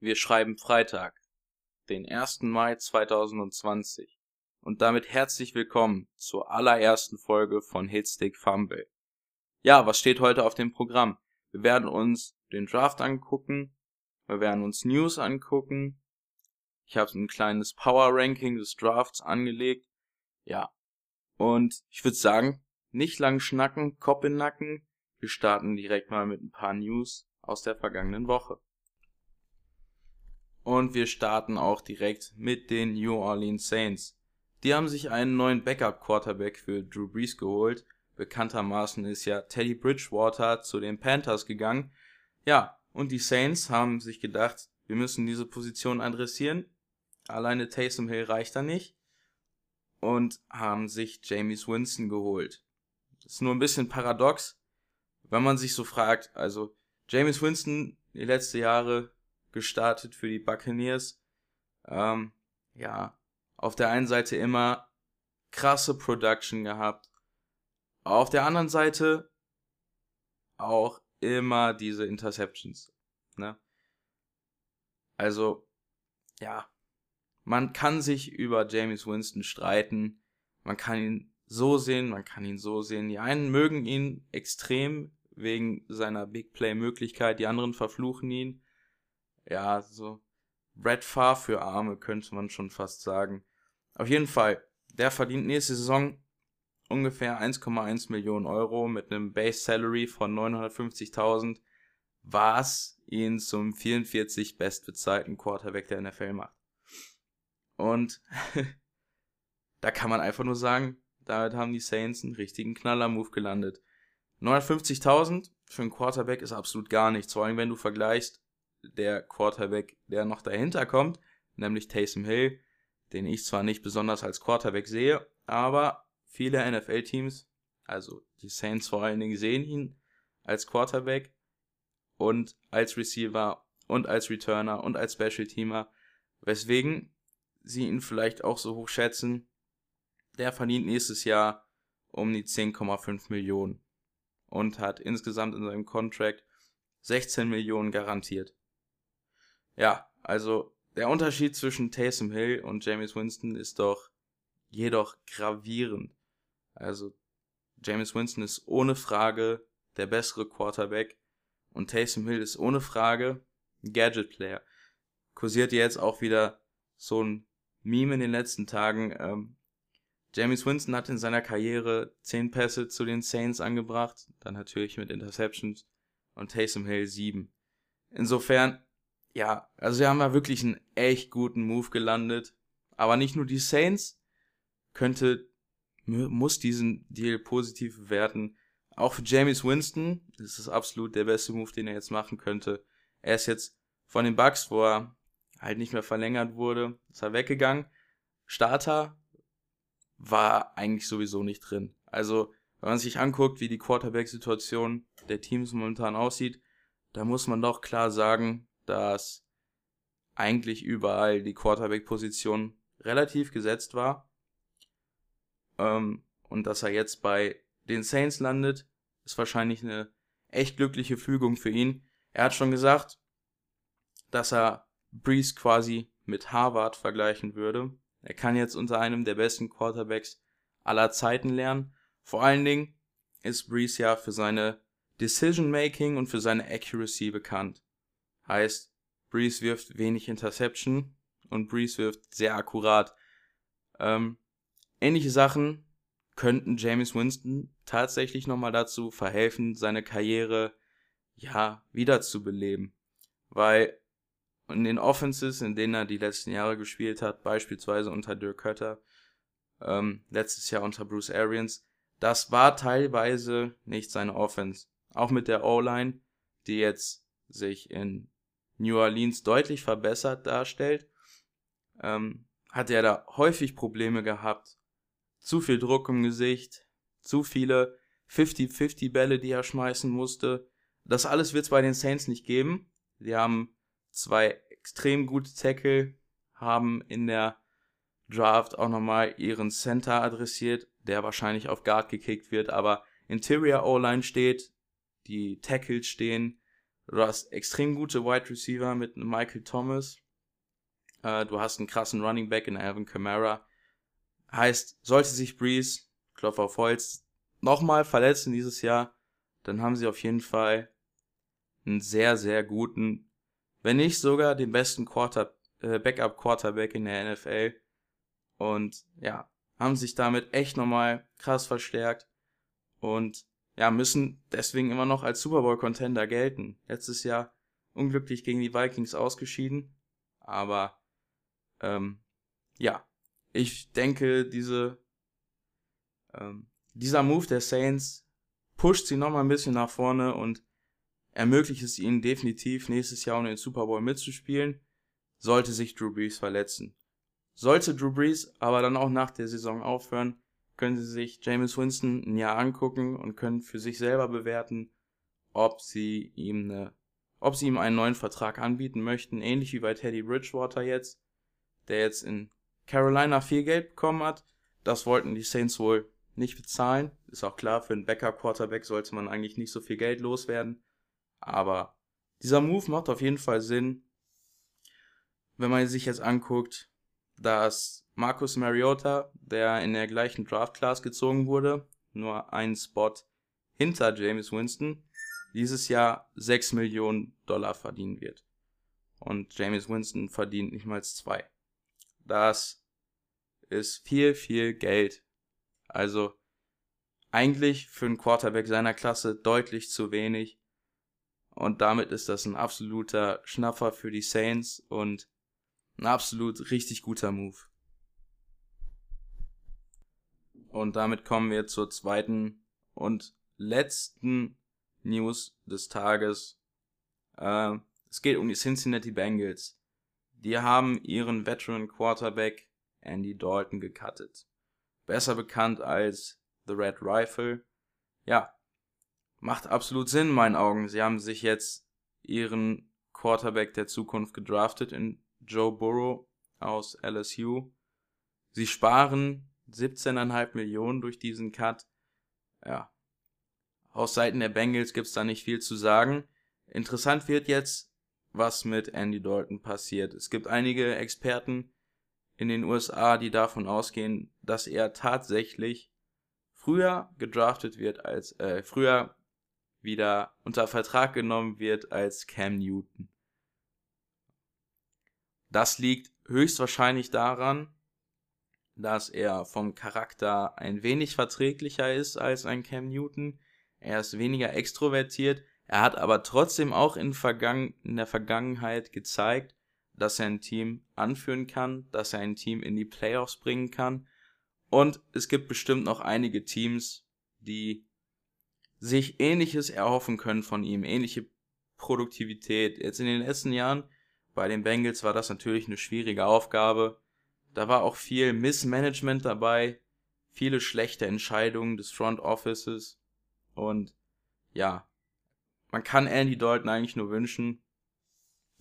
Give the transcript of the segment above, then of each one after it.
Wir schreiben Freitag, den 1. Mai 2020 und damit herzlich willkommen zur allerersten Folge von Hitstick Fumble. Ja, was steht heute auf dem Programm? Wir werden uns den Draft angucken, wir werden uns News angucken, ich habe ein kleines Power Ranking des Drafts angelegt, ja, und ich würde sagen, nicht lang schnacken, Kopf in Nacken, wir starten direkt mal mit ein paar News aus der vergangenen Woche. Und wir starten auch direkt mit den New Orleans Saints. Die haben sich einen neuen Backup-Quarterback für Drew Brees geholt. Bekanntermaßen ist ja Teddy Bridgewater zu den Panthers gegangen. Ja, und die Saints haben sich gedacht, wir müssen diese Position adressieren. Alleine Taysom Hill reicht da nicht. Und haben sich James Winston geholt. Ist nur ein bisschen paradox, wenn man sich so fragt, also James Winston die letzten Jahre gestartet für die Buccaneers. Ähm, ja, auf der einen Seite immer krasse Production gehabt. Auf der anderen Seite auch immer diese Interceptions. Ne? Also, ja, man kann sich über James Winston streiten. Man kann ihn so sehen, man kann ihn so sehen. Die einen mögen ihn extrem wegen seiner Big Play Möglichkeit, die anderen verfluchen ihn ja, so Brad Farr für Arme, könnte man schon fast sagen. Auf jeden Fall, der verdient nächste Saison ungefähr 1,1 Millionen Euro mit einem Base Salary von 950.000, was ihn zum 44 bestbezahlten Quarterback der NFL macht. Und da kann man einfach nur sagen, damit haben die Saints einen richtigen Knaller-Move gelandet. 950.000 für einen Quarterback ist absolut gar nichts, vor allem wenn du vergleichst, der Quarterback, der noch dahinter kommt, nämlich Taysom Hill, den ich zwar nicht besonders als Quarterback sehe, aber viele NFL-Teams, also die Saints vor allen Dingen, sehen ihn als Quarterback und als Receiver und als Returner und als Special Teamer, weswegen sie ihn vielleicht auch so hoch schätzen. Der verdient nächstes Jahr um die 10,5 Millionen und hat insgesamt in seinem Contract 16 Millionen garantiert. Ja, also der Unterschied zwischen Taysom Hill und James Winston ist doch jedoch gravierend. Also James Winston ist ohne Frage der bessere Quarterback und Taysom Hill ist ohne Frage ein Gadget-Player. Kursiert jetzt auch wieder so ein Meme in den letzten Tagen. Ähm, James Winston hat in seiner Karriere 10 Pässe zu den Saints angebracht, dann natürlich mit Interceptions und Taysom Hill 7. Insofern ja, also sie haben ja wirklich einen echt guten Move gelandet. Aber nicht nur die Saints könnte, muss diesen Deal positiv bewerten. Auch für James Winston das ist absolut der beste Move, den er jetzt machen könnte. Er ist jetzt von den Bucks, wo er halt nicht mehr verlängert wurde, ist er weggegangen. Starter war eigentlich sowieso nicht drin. Also, wenn man sich anguckt, wie die Quarterback-Situation der Teams momentan aussieht, da muss man doch klar sagen, dass eigentlich überall die Quarterback-Position relativ gesetzt war. Ähm, und dass er jetzt bei den Saints landet, ist wahrscheinlich eine echt glückliche Fügung für ihn. Er hat schon gesagt, dass er Breeze quasi mit Harvard vergleichen würde. Er kann jetzt unter einem der besten Quarterbacks aller Zeiten lernen. Vor allen Dingen ist Breeze ja für seine Decision Making und für seine Accuracy bekannt. Heißt, Breeze wirft wenig Interception und Breeze wirft sehr akkurat. Ähm, ähnliche Sachen könnten James Winston tatsächlich nochmal dazu verhelfen, seine Karriere ja wiederzubeleben. Weil in den Offenses, in denen er die letzten Jahre gespielt hat, beispielsweise unter Dirk Kötter, ähm, letztes Jahr unter Bruce Arians, das war teilweise nicht seine Offense. Auch mit der O-Line, die jetzt sich in New Orleans deutlich verbessert darstellt, ähm, hat er da häufig Probleme gehabt zu viel Druck im Gesicht, zu viele 50-50 Bälle, die er schmeißen musste. Das alles wird es bei den Saints nicht geben. Sie haben zwei extrem gute Tackle, haben in der Draft auch nochmal ihren Center adressiert, der wahrscheinlich auf Guard gekickt wird, aber Interior O-Line steht, die Tackles stehen, du hast extrem gute Wide Receiver mit Michael Thomas, äh, du hast einen krassen Running Back in Alvin Kamara, heißt, sollte sich Breeze, Klopf auf Holz, nochmal verletzen dieses Jahr, dann haben sie auf jeden Fall einen sehr, sehr guten, wenn nicht sogar den besten Quarter, äh, Backup Quarterback in der NFL. Und ja, haben sich damit echt nochmal krass verstärkt. Und ja, müssen deswegen immer noch als Super Bowl Contender gelten. Letztes Jahr unglücklich gegen die Vikings ausgeschieden, aber ähm, ja, ich denke, diese ähm, dieser Move der Saints pusht sie nochmal ein bisschen nach vorne und ermöglicht es ihnen definitiv nächstes Jahr um den Super Bowl mitzuspielen, sollte sich Drew Brees verletzen. Sollte Drew Brees aber dann auch nach der Saison aufhören, können sie sich James Winston ein Jahr angucken und können für sich selber bewerten, ob sie ihm eine, ob sie ihm einen neuen Vertrag anbieten möchten, ähnlich wie bei Teddy Bridgewater jetzt, der jetzt in Carolina viel Geld bekommen hat. Das wollten die Saints wohl nicht bezahlen. Ist auch klar, für einen Backup-Quarterback sollte man eigentlich nicht so viel Geld loswerden. Aber dieser Move macht auf jeden Fall Sinn, wenn man sich jetzt anguckt, dass Marcus Mariota, der in der gleichen Draft-Class gezogen wurde, nur einen Spot hinter James Winston, dieses Jahr 6 Millionen Dollar verdienen wird. Und James Winston verdient nicht mal zwei. Das ist viel, viel Geld. Also eigentlich für einen Quarterback seiner Klasse deutlich zu wenig. Und damit ist das ein absoluter Schnapper für die Saints und ein absolut richtig guter Move. Und damit kommen wir zur zweiten und letzten News des Tages. Äh, es geht um die Cincinnati Bengals. Die haben ihren Veteran Quarterback Andy Dalton gecuttet. Besser bekannt als The Red Rifle. Ja, macht absolut Sinn in meinen Augen. Sie haben sich jetzt ihren Quarterback der Zukunft gedraftet in Joe Burrow aus LSU. Sie sparen 17,5 Millionen durch diesen Cut. Ja. Aus Seiten der Bengals gibt's da nicht viel zu sagen. Interessant wird jetzt, was mit Andy Dalton passiert. Es gibt einige Experten in den USA, die davon ausgehen, dass er tatsächlich früher gedraftet wird als, äh, früher wieder unter Vertrag genommen wird als Cam Newton. Das liegt höchstwahrscheinlich daran, dass er vom Charakter ein wenig verträglicher ist als ein Cam Newton. Er ist weniger extrovertiert. Er hat aber trotzdem auch in, Vergangen in der Vergangenheit gezeigt, dass er ein Team anführen kann, dass er ein Team in die Playoffs bringen kann. Und es gibt bestimmt noch einige Teams, die sich ähnliches erhoffen können von ihm, ähnliche Produktivität. Jetzt in den letzten Jahren bei den Bengals war das natürlich eine schwierige Aufgabe. Da war auch viel Missmanagement dabei, viele schlechte Entscheidungen des Front Offices und ja, man kann Andy Dalton eigentlich nur wünschen,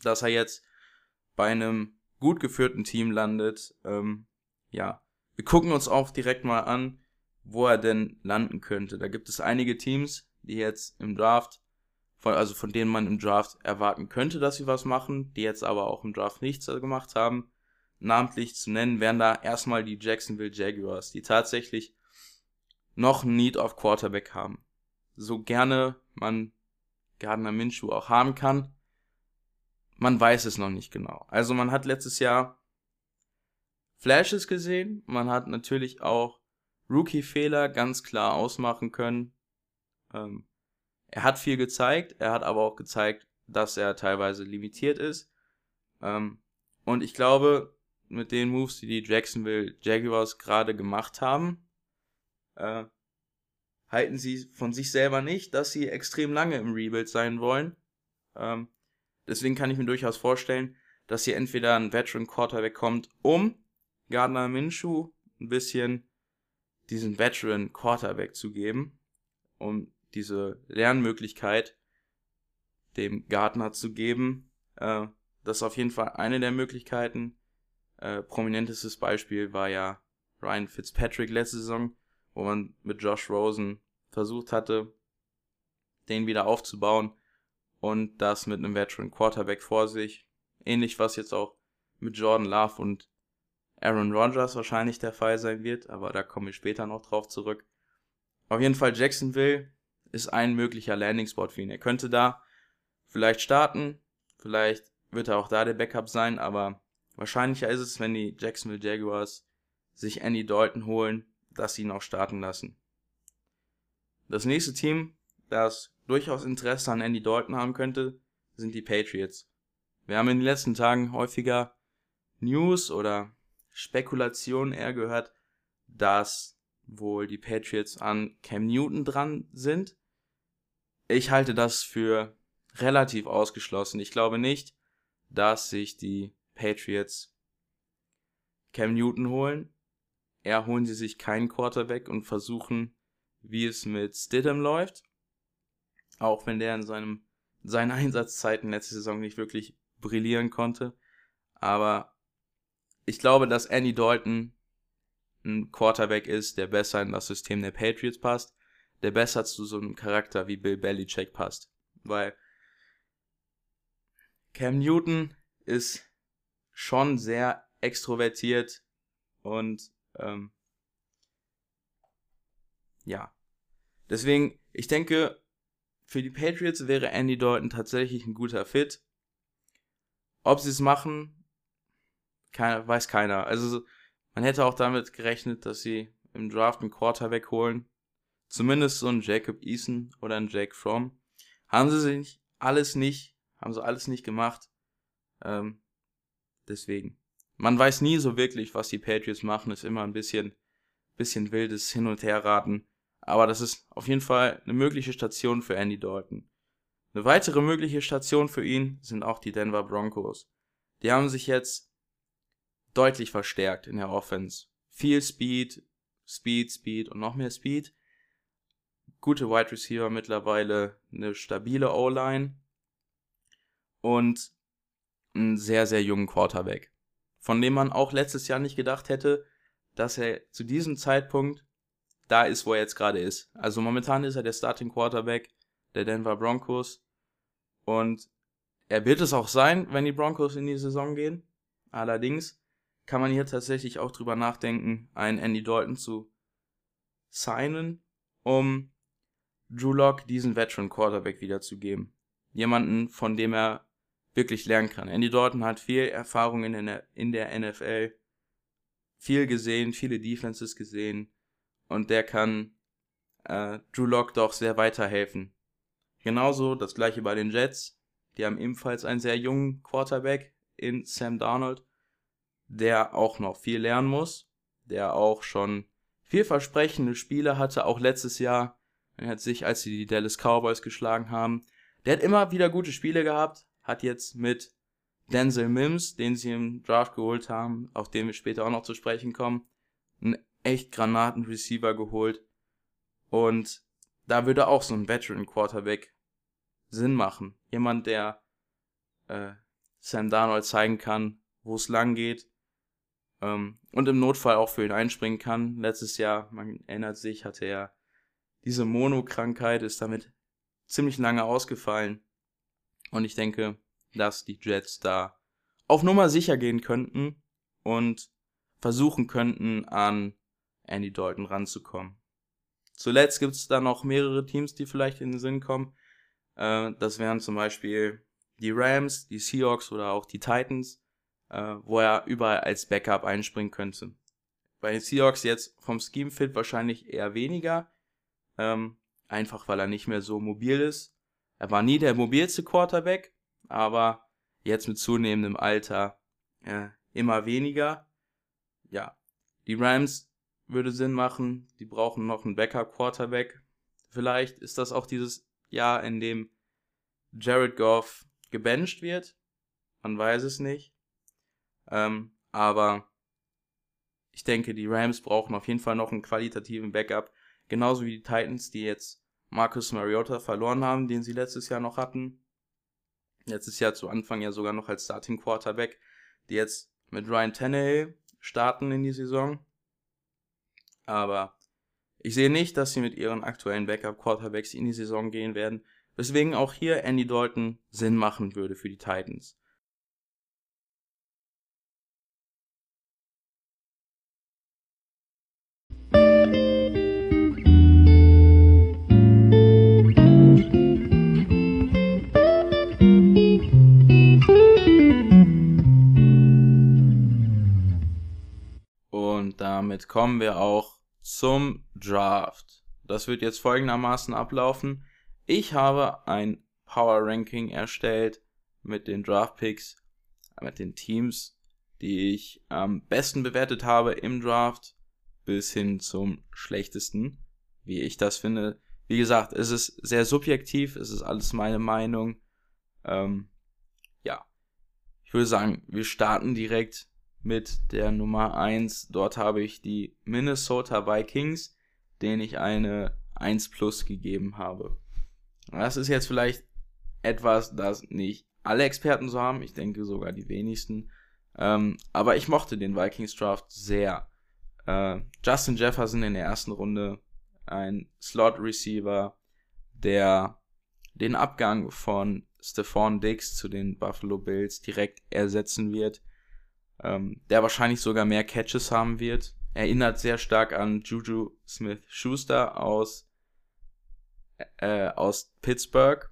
dass er jetzt bei einem gut geführten Team landet. Ähm, ja, wir gucken uns auch direkt mal an, wo er denn landen könnte. Da gibt es einige Teams, die jetzt im Draft von, also von denen man im Draft erwarten könnte, dass sie was machen, die jetzt aber auch im Draft nichts gemacht haben. Namentlich zu nennen wären da erstmal die Jacksonville Jaguars, die tatsächlich noch Need auf Quarterback haben. So gerne man Gardner Minshew auch haben kann, man weiß es noch nicht genau. Also man hat letztes Jahr Flashes gesehen, man hat natürlich auch Rookie-Fehler ganz klar ausmachen können. Ähm, er hat viel gezeigt, er hat aber auch gezeigt, dass er teilweise limitiert ist. Ähm, und ich glaube, mit den Moves, die die Jacksonville Jaguars gerade gemacht haben, äh, halten sie von sich selber nicht, dass sie extrem lange im Rebuild sein wollen. Ähm, deswegen kann ich mir durchaus vorstellen, dass hier entweder ein Veteran Quarterback kommt, um Gardner Minshew ein bisschen diesen Veteran Quarterback zu geben, um diese Lernmöglichkeit dem Gardner zu geben. Äh, das ist auf jeden Fall eine der Möglichkeiten. Äh, prominentestes Beispiel war ja Ryan Fitzpatrick letzte Saison, wo man mit Josh Rosen versucht hatte, den wieder aufzubauen und das mit einem Veteran Quarterback vor sich. Ähnlich was jetzt auch mit Jordan Love und Aaron Rodgers wahrscheinlich der Fall sein wird, aber da komme ich später noch drauf zurück. Auf jeden Fall Jacksonville ist ein möglicher Landing-Spot für ihn. Er könnte da vielleicht starten, vielleicht wird er auch da der Backup sein, aber wahrscheinlicher ist es, wenn die Jacksonville Jaguars sich Andy Dalton holen, dass sie ihn auch starten lassen. Das nächste Team, das durchaus Interesse an Andy Dalton haben könnte, sind die Patriots. Wir haben in den letzten Tagen häufiger News oder Spekulationen eher gehört, dass wohl die Patriots an Cam Newton dran sind. Ich halte das für relativ ausgeschlossen. Ich glaube nicht, dass sich die Patriots Cam Newton holen. Eher holen sie sich keinen Quarterback und versuchen, wie es mit Stidham läuft. Auch wenn der in seinem, seinen Einsatzzeiten letzte Saison nicht wirklich brillieren konnte. Aber ich glaube, dass Andy Dalton ein Quarterback ist, der besser in das System der Patriots passt, der besser zu so einem Charakter wie Bill Belichick passt. Weil Cam Newton ist schon sehr extrovertiert und ähm, ja. Deswegen, ich denke, für die Patriots wäre Andy Dalton tatsächlich ein guter Fit. Ob sie es machen, keine, weiß keiner. Also man hätte auch damit gerechnet, dass sie im Draft einen Quarterback holen. Zumindest so einen Jacob Eason oder einen Jake Fromm. Haben sie sich alles nicht, haben sie alles nicht gemacht. Ähm, deswegen. Man weiß nie so wirklich, was die Patriots machen. Ist immer ein bisschen, bisschen wildes Hin- und Herraten. Aber das ist auf jeden Fall eine mögliche Station für Andy Dalton. Eine weitere mögliche Station für ihn sind auch die Denver Broncos. Die haben sich jetzt deutlich verstärkt in der Offense. Viel Speed, Speed, Speed und noch mehr Speed. Gute Wide Receiver mittlerweile, eine stabile O-Line und einen sehr, sehr jungen Quarterback. Von dem man auch letztes Jahr nicht gedacht hätte, dass er zu diesem Zeitpunkt da ist, wo er jetzt gerade ist. Also momentan ist er der Starting Quarterback der Denver Broncos. Und er wird es auch sein, wenn die Broncos in die Saison gehen. Allerdings kann man hier tatsächlich auch drüber nachdenken, einen Andy Dalton zu signen, um Drew Lock diesen Veteran Quarterback wiederzugeben. Jemanden, von dem er wirklich lernen kann. Andy Dalton hat viel Erfahrung in der, in der NFL, viel gesehen, viele Defenses gesehen und der kann äh, Drew Lock doch sehr weiterhelfen. Genauso das gleiche bei den Jets. Die haben ebenfalls einen sehr jungen Quarterback in Sam Darnold, der auch noch viel lernen muss, der auch schon vielversprechende Spiele hatte, auch letztes Jahr. Er hat sich, als sie die Dallas Cowboys geschlagen haben, der hat immer wieder gute Spiele gehabt, hat jetzt mit Denzel Mims, den sie im Draft geholt haben, auf den wir später auch noch zu sprechen kommen, einen echt Granaten-Receiver geholt. Und da würde auch so ein Veteran-Quarterback Sinn machen. Jemand, der äh, Sam Darnold zeigen kann, wo es lang geht. Ähm, und im Notfall auch für ihn einspringen kann. Letztes Jahr, man erinnert sich, hatte er diese Mono-Krankheit, ist damit ziemlich lange ausgefallen. Und ich denke, dass die Jets da auf Nummer sicher gehen könnten und versuchen könnten, an Andy Dalton ranzukommen. Zuletzt gibt es da noch mehrere Teams, die vielleicht in den Sinn kommen. Äh, das wären zum Beispiel die Rams, die Seahawks oder auch die Titans, äh, wo er überall als Backup einspringen könnte. Bei den Seahawks jetzt vom Scheme Fit wahrscheinlich eher weniger, ähm, einfach weil er nicht mehr so mobil ist. Er war nie der mobilste Quarterback, aber jetzt mit zunehmendem Alter äh, immer weniger. Ja, die Rams würde Sinn machen. Die brauchen noch einen Backup-Quarterback. Vielleicht ist das auch dieses Jahr, in dem Jared Goff gebencht wird. Man weiß es nicht. Ähm, aber ich denke, die Rams brauchen auf jeden Fall noch einen qualitativen Backup. Genauso wie die Titans, die jetzt Marcus Mariota verloren haben, den sie letztes Jahr noch hatten. Letztes Jahr zu Anfang ja sogar noch als Starting Quarterback, die jetzt mit Ryan Tannehill starten in die Saison. Aber ich sehe nicht, dass sie mit ihren aktuellen Backup Quarterbacks in die Saison gehen werden, weswegen auch hier Andy Dalton Sinn machen würde für die Titans. Damit kommen wir auch zum Draft. Das wird jetzt folgendermaßen ablaufen. Ich habe ein Power Ranking erstellt mit den Draft Picks, mit den Teams, die ich am besten bewertet habe im Draft, bis hin zum schlechtesten, wie ich das finde. Wie gesagt, es ist sehr subjektiv, es ist alles meine Meinung. Ähm, ja, ich würde sagen, wir starten direkt mit der Nummer 1. Dort habe ich die Minnesota Vikings, denen ich eine 1 plus gegeben habe. Das ist jetzt vielleicht etwas, das nicht alle Experten so haben. Ich denke sogar die wenigsten. Ähm, aber ich mochte den Vikings Draft sehr. Äh, Justin Jefferson in der ersten Runde, ein Slot Receiver, der den Abgang von Stephon Diggs zu den Buffalo Bills direkt ersetzen wird ähm, der wahrscheinlich sogar mehr Catches haben wird. Erinnert sehr stark an Juju Smith-Schuster aus, äh, aus Pittsburgh.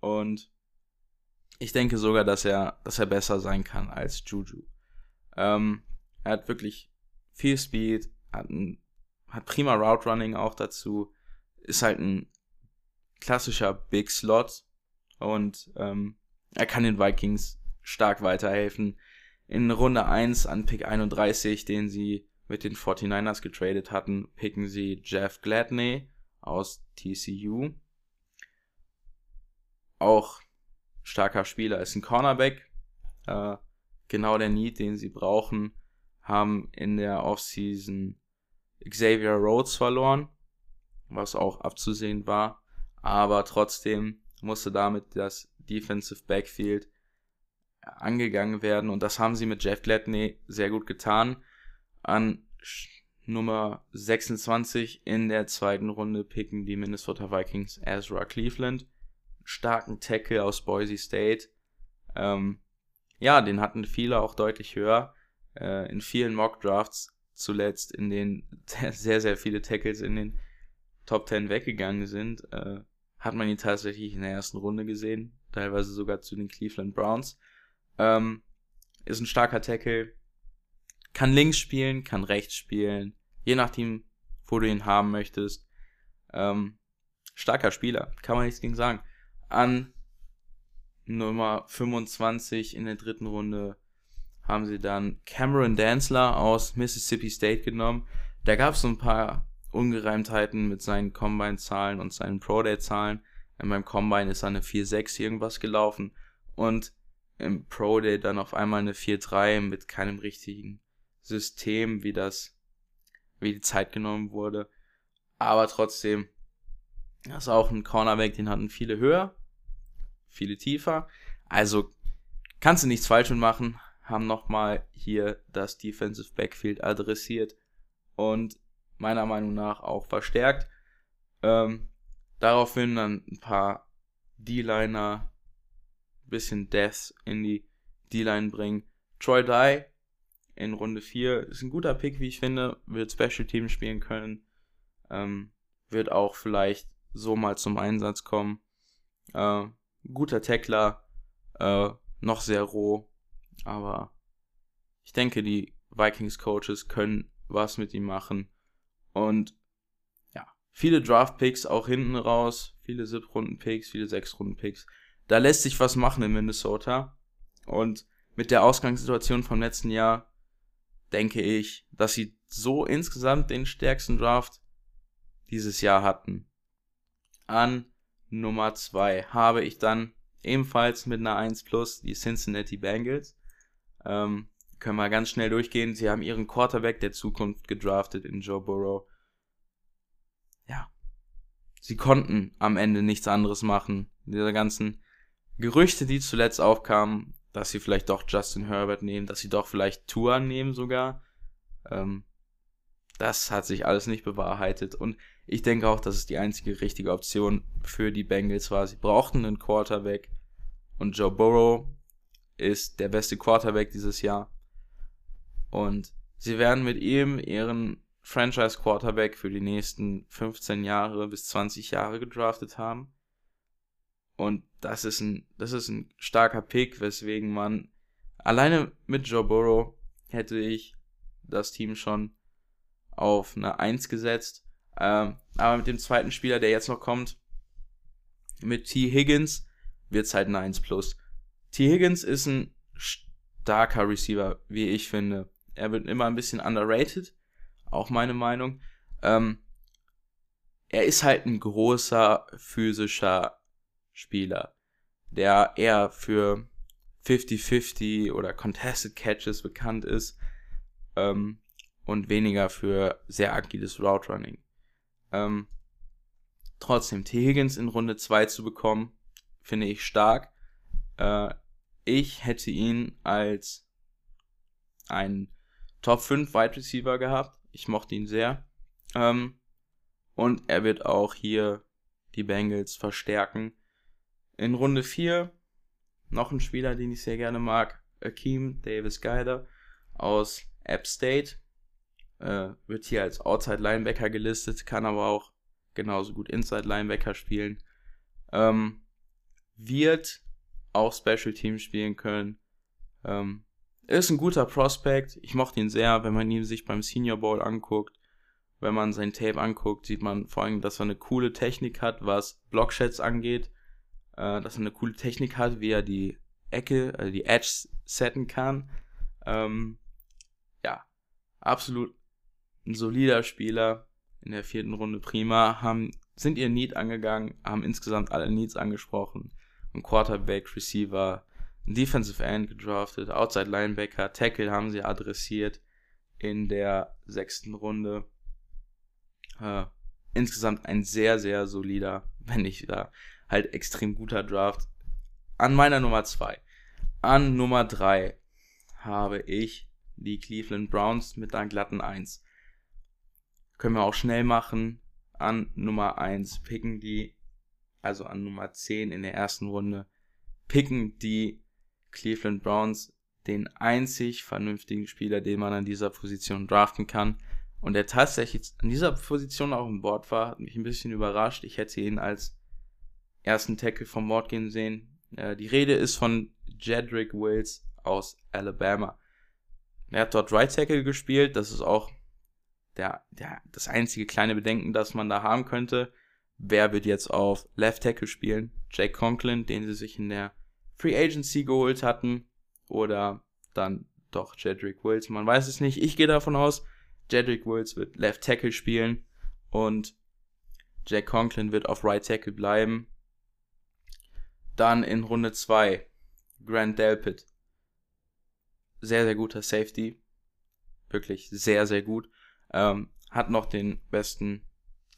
Und ich denke sogar, dass er, dass er besser sein kann als Juju. Ähm, er hat wirklich viel Speed, hat, ein, hat prima Route Running auch dazu, ist halt ein klassischer Big Slot und ähm, er kann den Vikings stark weiterhelfen in Runde 1 an Pick 31, den sie mit den 49ers getradet hatten, picken sie Jeff Gladney aus TCU. Auch starker Spieler ist ein Cornerback. Äh, genau der Need, den sie brauchen, haben in der Offseason Xavier Rhodes verloren, was auch abzusehen war. Aber trotzdem musste damit das Defensive Backfield angegangen werden. Und das haben sie mit Jeff Gladney sehr gut getan. An Nummer 26 in der zweiten Runde picken die Minnesota Vikings Ezra Cleveland. Starken Tackle aus Boise State. Ähm, ja, den hatten viele auch deutlich höher. Äh, in vielen Mock Drafts zuletzt, in denen sehr, sehr viele Tackles in den Top 10 weggegangen sind, äh, hat man ihn tatsächlich in der ersten Runde gesehen. Teilweise sogar zu den Cleveland Browns. Ähm, ist ein starker Tackle. Kann links spielen, kann rechts spielen. Je nachdem, wo du ihn haben möchtest. Ähm, starker Spieler, kann man nichts gegen sagen. An Nummer 25 in der dritten Runde haben sie dann Cameron Danzler aus Mississippi State genommen. Da gab es so ein paar Ungereimtheiten mit seinen Combine-Zahlen und seinen Pro-Day-Zahlen. In meinem Combine ist er eine 4-6 irgendwas gelaufen. Und im Pro Day dann auf einmal eine 4-3 mit keinem richtigen System, wie das, wie die Zeit genommen wurde. Aber trotzdem, das ist auch ein Cornerback, den hatten viele höher, viele tiefer. Also kannst du nichts falsch machen. Haben nochmal hier das Defensive Backfield adressiert und meiner Meinung nach auch verstärkt. Ähm, daraufhin dann ein paar D-Liner bisschen Death in die D-Line bringen. Troy Dye in Runde 4 ist ein guter Pick, wie ich finde. Wird Special Team spielen können. Ähm, wird auch vielleicht so mal zum Einsatz kommen. Äh, guter Tackler. Äh, noch sehr roh. Aber ich denke, die Vikings Coaches können was mit ihm machen. Und ja, viele Draft Picks auch hinten raus. Viele Siebrunden Picks, viele Sechs-Runden Picks da lässt sich was machen in Minnesota. Und mit der Ausgangssituation vom letzten Jahr denke ich, dass sie so insgesamt den stärksten Draft dieses Jahr hatten. An Nummer 2 habe ich dann ebenfalls mit einer 1 plus die Cincinnati Bengals. Ähm, können wir ganz schnell durchgehen. Sie haben ihren Quarterback der Zukunft gedraftet in Joe Burrow. Ja. Sie konnten am Ende nichts anderes machen. Diese ganzen Gerüchte, die zuletzt aufkamen, dass sie vielleicht doch Justin Herbert nehmen, dass sie doch vielleicht Tour nehmen sogar. Ähm, das hat sich alles nicht bewahrheitet. Und ich denke auch, dass es die einzige richtige Option für die Bengals war. Sie brauchten einen Quarterback. Und Joe Burrow ist der beste Quarterback dieses Jahr. Und sie werden mit ihm ihren Franchise Quarterback für die nächsten 15 Jahre bis 20 Jahre gedraftet haben. Und das ist ein, das ist ein starker Pick, weswegen man alleine mit Joe Burrow hätte ich das Team schon auf eine 1 gesetzt. Ähm, aber mit dem zweiten Spieler, der jetzt noch kommt, mit T. Higgins, wird es halt eine 1 plus. T. Higgins ist ein starker Receiver, wie ich finde. Er wird immer ein bisschen underrated, auch meine Meinung. Ähm, er ist halt ein großer physischer Spieler, der eher für 50-50 oder Contested Catches bekannt ist ähm, und weniger für sehr agiles Route Running. Ähm, trotzdem, T. Higgins in Runde 2 zu bekommen, finde ich stark. Äh, ich hätte ihn als ein Top 5 Wide Receiver gehabt. Ich mochte ihn sehr. Ähm, und er wird auch hier die Bengals verstärken. In Runde 4 noch ein Spieler, den ich sehr gerne mag. Akeem Davis Geider aus App State. Äh, wird hier als Outside Linebacker gelistet, kann aber auch genauso gut Inside Linebacker spielen. Ähm, wird auch Special Team spielen können. Ähm, ist ein guter Prospect. Ich mochte ihn sehr, wenn man ihn sich beim Senior Bowl anguckt. Wenn man sein Tape anguckt, sieht man vor allem, dass er eine coole Technik hat, was Blockshots angeht. Äh, dass er eine coole Technik hat, wie er die Ecke, also die Edge setten kann. Ähm, ja, absolut ein solider Spieler in der vierten Runde prima, haben, sind ihr Need angegangen, haben insgesamt alle Needs angesprochen ein Quarterback, Receiver, ein Defensive End gedraftet, Outside Linebacker, Tackle haben sie adressiert in der sechsten Runde. Äh, insgesamt ein sehr, sehr solider, wenn nicht da halt extrem guter Draft. An meiner Nummer zwei. An Nummer drei habe ich die Cleveland Browns mit einer glatten 1. Können wir auch schnell machen. An Nummer 1 picken die also an Nummer 10 in der ersten Runde, picken die Cleveland Browns den einzig vernünftigen Spieler, den man an dieser Position draften kann. Und der tatsächlich an dieser Position auch im Board war, hat mich ein bisschen überrascht. Ich hätte ihn als ersten Tackle vom Board gehen sehen. Äh, die Rede ist von Jedrick Wills aus Alabama. Er hat dort Right Tackle gespielt. Das ist auch der, der, das einzige kleine Bedenken, das man da haben könnte. Wer wird jetzt auf Left Tackle spielen? Jake Conklin, den sie sich in der Free Agency geholt hatten. Oder dann doch Jedrick Wills. Man weiß es nicht. Ich gehe davon aus, Jedrick Wills wird Left Tackle spielen. Und Jack Conklin wird auf Right Tackle bleiben. Dann in Runde 2 Grant Delpit. Sehr, sehr guter Safety. Wirklich sehr, sehr gut. Ähm, hat noch den besten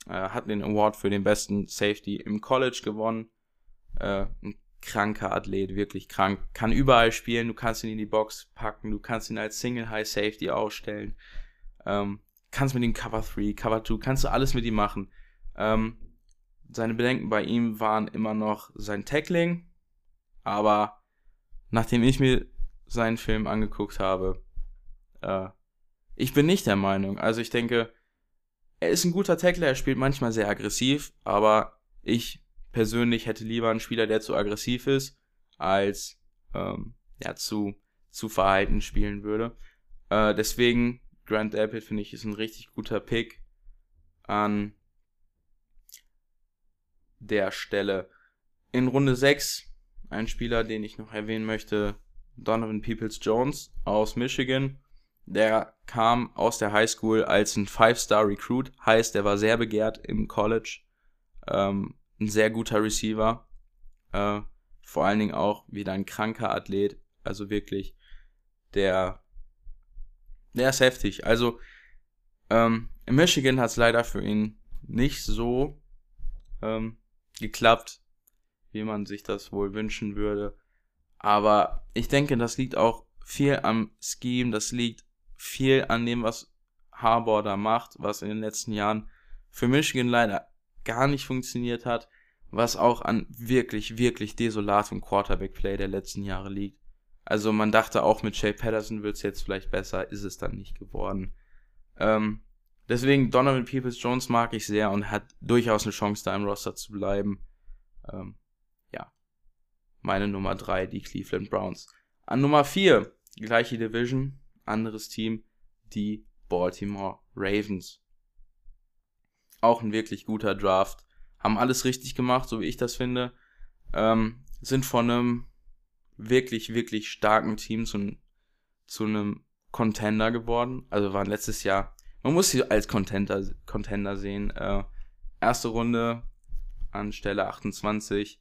äh, hat den Award für den besten Safety im College gewonnen. Äh, ein kranker Athlet, wirklich krank. Kann überall spielen, du kannst ihn in die Box packen, du kannst ihn als Single High Safety ausstellen. Ähm, kannst mit ihm Cover 3, Cover 2, kannst du alles mit ihm machen. Ähm, seine Bedenken bei ihm waren immer noch sein Tackling, aber nachdem ich mir seinen Film angeguckt habe, äh, ich bin nicht der Meinung. Also ich denke, er ist ein guter Tackler, er spielt manchmal sehr aggressiv, aber ich persönlich hätte lieber einen Spieler, der zu aggressiv ist, als ähm, ja, zu, zu verhalten spielen würde. Äh, deswegen, Grant Delpit finde ich ist ein richtig guter Pick an der Stelle. In Runde 6 ein Spieler, den ich noch erwähnen möchte, Donovan Peoples Jones aus Michigan. Der kam aus der High School als ein Five-Star-Recruit, heißt, er war sehr begehrt im College. Ähm, ein sehr guter Receiver. Äh, vor allen Dingen auch wieder ein kranker Athlet. Also wirklich, der der ist heftig. Also, ähm, in Michigan hat es leider für ihn nicht so ähm, geklappt, wie man sich das wohl wünschen würde. Aber ich denke, das liegt auch viel am Scheme, das liegt viel an dem, was Harbour da macht, was in den letzten Jahren für Michigan leider gar nicht funktioniert hat, was auch an wirklich, wirklich desolatem Quarterback-Play der letzten Jahre liegt. Also man dachte auch mit Shay Patterson wird es jetzt vielleicht besser, ist es dann nicht geworden. Ähm, deswegen Donovan Peoples Jones mag ich sehr und hat durchaus eine Chance, da im Roster zu bleiben. Ähm, ja. Meine Nummer drei die Cleveland Browns. An Nummer vier gleiche Division, anderes Team, die Baltimore Ravens. Auch ein wirklich guter Draft. Haben alles richtig gemacht, so wie ich das finde. Ähm, sind von einem wirklich, wirklich starken Team zu, zu einem Contender geworden. Also waren letztes Jahr, man muss sie als Contender, Contender sehen. Äh, erste Runde an Stelle 28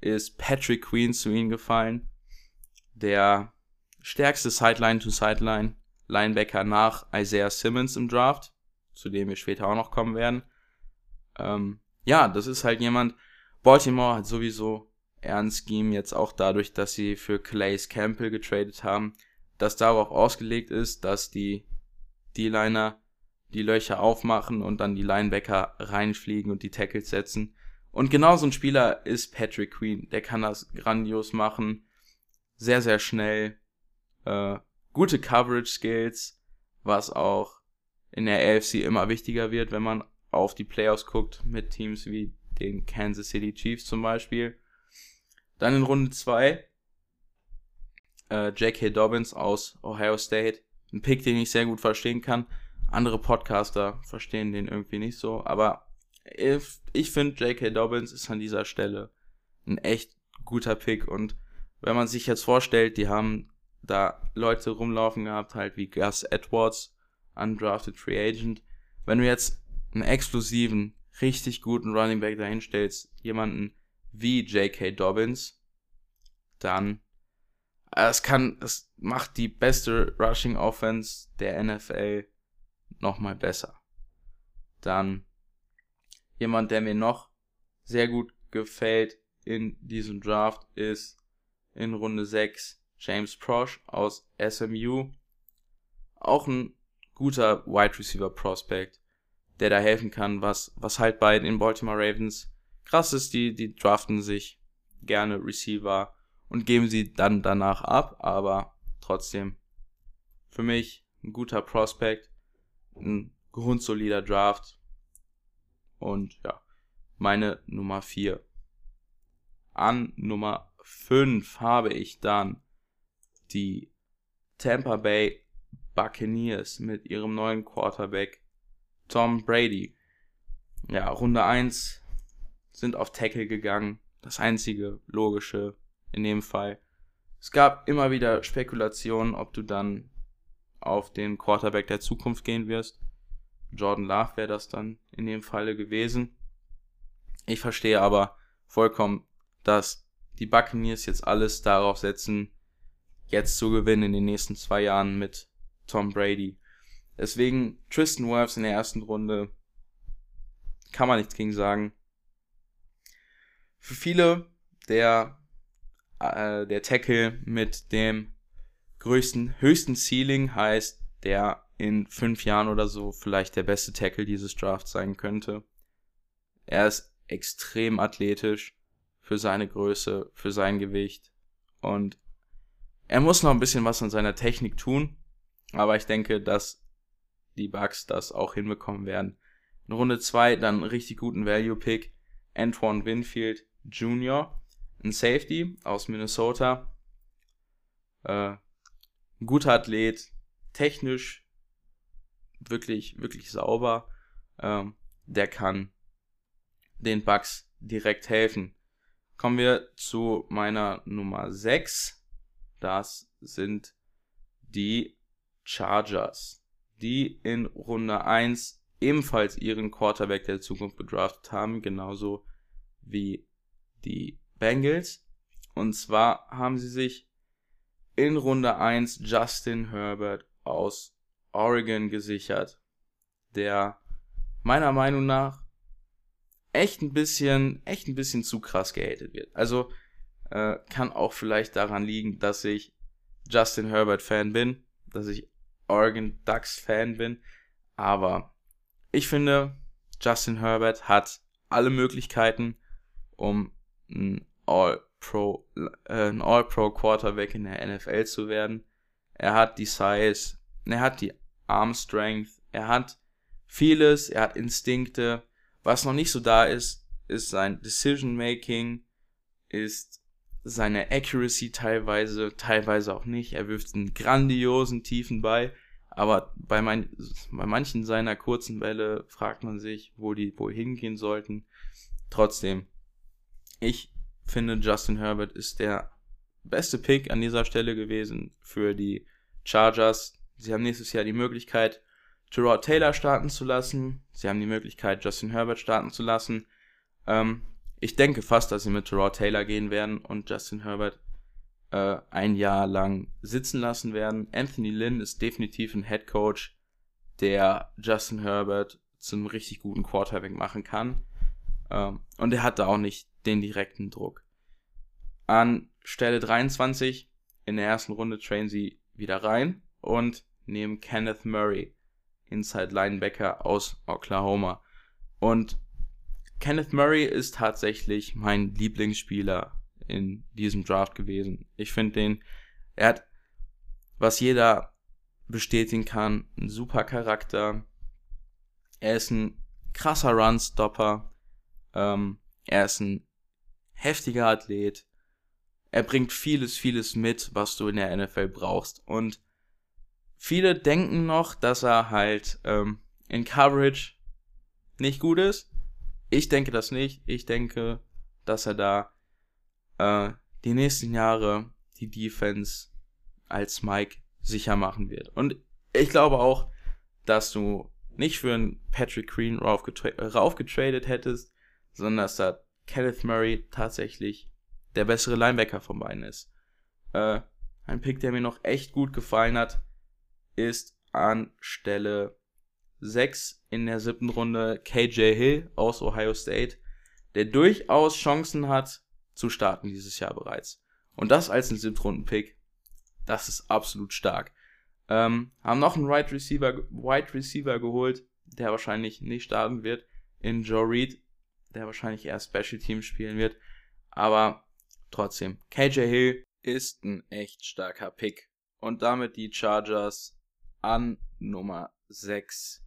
ist Patrick Queen zu ihnen gefallen. Der stärkste Sideline-to-Sideline Linebacker nach Isaiah Simmons im Draft, zu dem wir später auch noch kommen werden. Ähm, ja, das ist halt jemand, Baltimore hat sowieso ein Scheme jetzt auch dadurch, dass sie für Calais Campbell getradet haben, das darauf ausgelegt ist, dass die D-Liner die Löcher aufmachen und dann die Linebacker reinfliegen und die Tackles setzen. Und genau so ein Spieler ist Patrick Queen. Der kann das grandios machen. Sehr, sehr schnell. Äh, gute Coverage Skills, was auch in der AFC immer wichtiger wird, wenn man auf die Playoffs guckt, mit Teams wie den Kansas City Chiefs zum Beispiel. Dann in Runde 2 äh, J.K. Dobbins aus Ohio State. Ein Pick, den ich sehr gut verstehen kann. Andere Podcaster verstehen den irgendwie nicht so. Aber if, ich finde, J.K. Dobbins ist an dieser Stelle ein echt guter Pick. Und wenn man sich jetzt vorstellt, die haben da Leute rumlaufen gehabt, halt wie Gus Edwards, undrafted Free Agent. Wenn du jetzt einen explosiven, richtig guten Running Back dahinstellst, jemanden wie J.K. Dobbins, dann es kann, es macht die beste Rushing Offense der NFL nochmal besser. Dann jemand, der mir noch sehr gut gefällt in diesem Draft ist in Runde 6 James Prosh aus SMU. Auch ein guter Wide Receiver Prospect, der da helfen kann, was, was halt bei den Baltimore Ravens krass ist, die, die draften sich gerne Receiver und geben sie dann danach ab, aber trotzdem für mich ein guter Prospect, ein grundsolider Draft und ja, meine Nummer 4. An Nummer 5 habe ich dann die Tampa Bay Buccaneers mit ihrem neuen Quarterback Tom Brady. Ja, Runde 1 sind auf Tackle gegangen. Das einzige logische in dem Fall. Es gab immer wieder Spekulationen, ob du dann auf den Quarterback der Zukunft gehen wirst. Jordan Love wäre das dann in dem Falle gewesen. Ich verstehe aber vollkommen, dass die Buccaneers jetzt alles darauf setzen, jetzt zu gewinnen in den nächsten zwei Jahren mit Tom Brady. Deswegen Tristan Wirfs in der ersten Runde kann man nichts gegen sagen. Für viele der, äh, der Tackle mit dem größten, höchsten Ceiling heißt, der in fünf Jahren oder so vielleicht der beste Tackle dieses Drafts sein könnte. Er ist extrem athletisch für seine Größe, für sein Gewicht und er muss noch ein bisschen was an seiner Technik tun, aber ich denke, dass die Bugs das auch hinbekommen werden. In Runde 2 dann einen richtig guten Value-Pick. Antoine Winfield Jr., ein Safety aus Minnesota. Äh, guter Athlet, technisch wirklich, wirklich sauber. Ähm, der kann den Bugs direkt helfen. Kommen wir zu meiner Nummer 6. Das sind die Chargers, die in Runde 1 ebenfalls ihren Quarterback der Zukunft gedraftet haben, genauso wie die Bengals. Und zwar haben sie sich in Runde 1 Justin Herbert aus Oregon gesichert, der meiner Meinung nach echt ein bisschen, echt ein bisschen zu krass gehatet wird. Also äh, kann auch vielleicht daran liegen, dass ich Justin Herbert Fan bin, dass ich Oregon Ducks Fan bin, aber ich finde, Justin Herbert hat alle Möglichkeiten, um ein All-Pro, äh, ein All-Pro Quarterback in der NFL zu werden. Er hat die Size, er hat die Arm Strength, er hat vieles, er hat Instinkte. Was noch nicht so da ist, ist sein Decision Making, ist seine Accuracy teilweise, teilweise auch nicht. Er wirft einen grandiosen tiefen Ball, aber bei, mein, bei manchen seiner kurzen Bälle fragt man sich, wo die wohl hingehen sollten. Trotzdem, ich finde, Justin Herbert ist der beste Pick an dieser Stelle gewesen für die Chargers. Sie haben nächstes Jahr die Möglichkeit, Gerard Taylor starten zu lassen. Sie haben die Möglichkeit, Justin Herbert starten zu lassen. Ähm, ich denke fast, dass sie mit Gerard Taylor gehen werden und Justin Herbert äh, ein Jahr lang sitzen lassen werden. Anthony Lynn ist definitiv ein Head Coach, der Justin Herbert zum richtig guten Quarterback machen kann. Ähm, und er hat da auch nicht den direkten Druck. An Stelle 23 in der ersten Runde trainen sie wieder rein und nehmen Kenneth Murray, Inside Linebacker aus Oklahoma. Und Kenneth Murray ist tatsächlich mein Lieblingsspieler in diesem Draft gewesen. Ich finde den, er hat, was jeder bestätigen kann, einen super Charakter. Er ist ein krasser Runstopper. Ähm, er ist ein heftiger Athlet. Er bringt vieles, vieles mit, was du in der NFL brauchst. Und viele denken noch, dass er halt ähm, in Coverage nicht gut ist. Ich denke das nicht. Ich denke, dass er da äh, die nächsten Jahre die Defense als Mike sicher machen wird. Und ich glaube auch, dass du nicht für einen Patrick Green raufgetradet hättest, sondern dass da Kenneth Murray tatsächlich der bessere Linebacker von beiden ist. Äh, ein Pick, der mir noch echt gut gefallen hat, ist an Stelle 6 in der siebten Runde KJ Hill aus Ohio State, der durchaus Chancen hat zu starten dieses Jahr bereits. Und das als ein Siebtrunden-Pick, das ist absolut stark. Ähm, haben noch einen Wide Receiver, Wide Receiver geholt, der wahrscheinlich nicht starten wird, in Joe Reed, der wahrscheinlich eher Special Team spielen wird. Aber trotzdem, KJ Hill ist ein echt starker Pick. Und damit die Chargers an Nummer 6.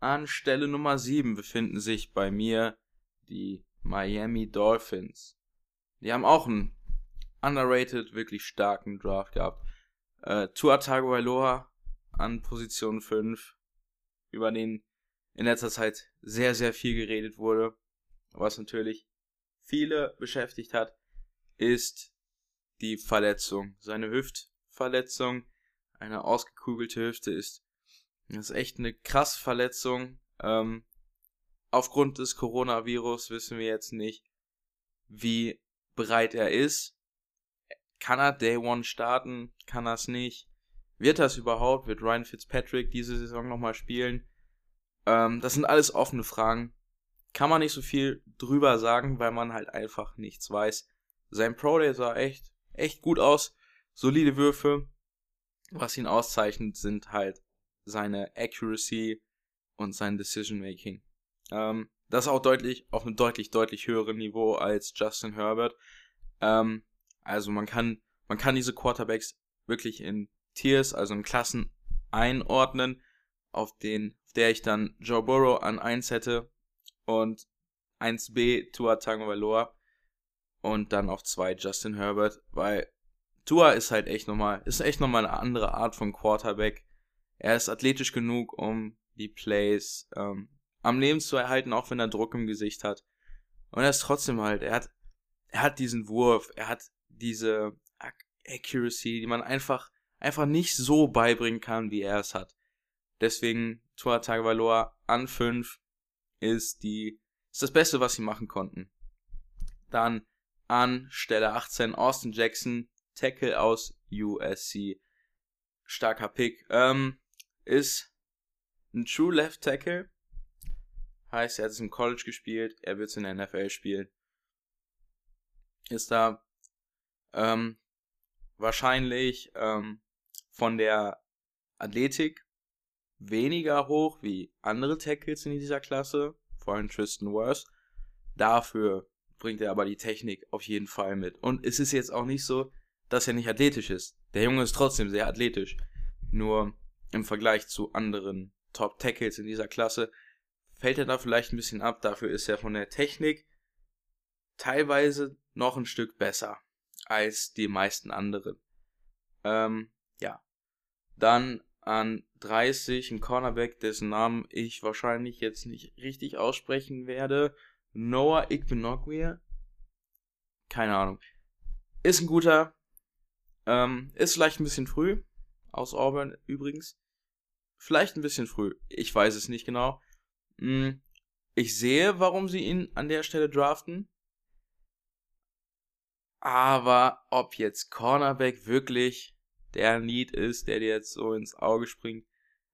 An Stelle Nummer 7 befinden sich bei mir die Miami Dolphins. Die haben auch einen underrated, wirklich starken Draft gehabt. Äh, Tua Tagovailoa an Position 5, über den in letzter Zeit sehr, sehr viel geredet wurde. Was natürlich viele beschäftigt hat, ist die Verletzung. Seine Hüftverletzung, eine ausgekugelte Hüfte ist, ist echt eine krasse Verletzung. Ähm, aufgrund des Coronavirus wissen wir jetzt nicht, wie bereit er ist. Kann er Day One starten? Kann er es nicht? Wird das überhaupt? Wird Ryan Fitzpatrick diese Saison nochmal spielen? Ähm, das sind alles offene Fragen. Kann man nicht so viel drüber sagen, weil man halt einfach nichts weiß. Sein Pro Day sah echt, echt gut aus. Solide Würfe. Was ihn auszeichnet, sind halt seine Accuracy und sein Decision Making. Ähm, das auch deutlich, auf einem deutlich, deutlich höheren Niveau als Justin Herbert. Ähm, also man kann, man kann diese Quarterbacks wirklich in Tiers, also in Klassen einordnen, auf den, der ich dann Joe Burrow an 1 hätte und 1b Tua Tagovailoa und dann auf 2 Justin Herbert, weil Tua ist halt echt nochmal, ist echt nochmal eine andere Art von Quarterback. Er ist athletisch genug, um die Plays ähm, am Leben zu erhalten, auch wenn er Druck im Gesicht hat. Und er ist trotzdem halt, er hat, er hat diesen Wurf, er hat diese Accuracy, die man einfach, einfach nicht so beibringen kann, wie er es hat. Deswegen Tua Tagovailoa an 5 ist die, ist das Beste, was sie machen konnten. Dann an Stelle 18 Austin Jackson, Tackle aus USC. starker Pick. Ähm, ist ein True Left Tackle. Heißt, er hat es im College gespielt, er wird es in der NFL spielen. Ist da ähm, wahrscheinlich ähm, von der Athletik weniger hoch wie andere Tackles in dieser Klasse, vor allem Tristan Worth. Dafür bringt er aber die Technik auf jeden Fall mit. Und es ist jetzt auch nicht so, dass er nicht athletisch ist. Der Junge ist trotzdem sehr athletisch. Nur im Vergleich zu anderen Top Tackles in dieser Klasse fällt er da vielleicht ein bisschen ab. Dafür ist er von der Technik teilweise noch ein Stück besser als die meisten anderen. Ähm, ja. Dann an 30 ein Cornerback, dessen Namen ich wahrscheinlich jetzt nicht richtig aussprechen werde. Noah Igbenogwe. Keine Ahnung. Ist ein guter. Ähm, ist vielleicht ein bisschen früh. Aus Auburn übrigens. Vielleicht ein bisschen früh. Ich weiß es nicht genau. Hm, ich sehe, warum sie ihn an der Stelle draften. Aber ob jetzt Cornerback wirklich der Need ist, der dir jetzt so ins Auge springt.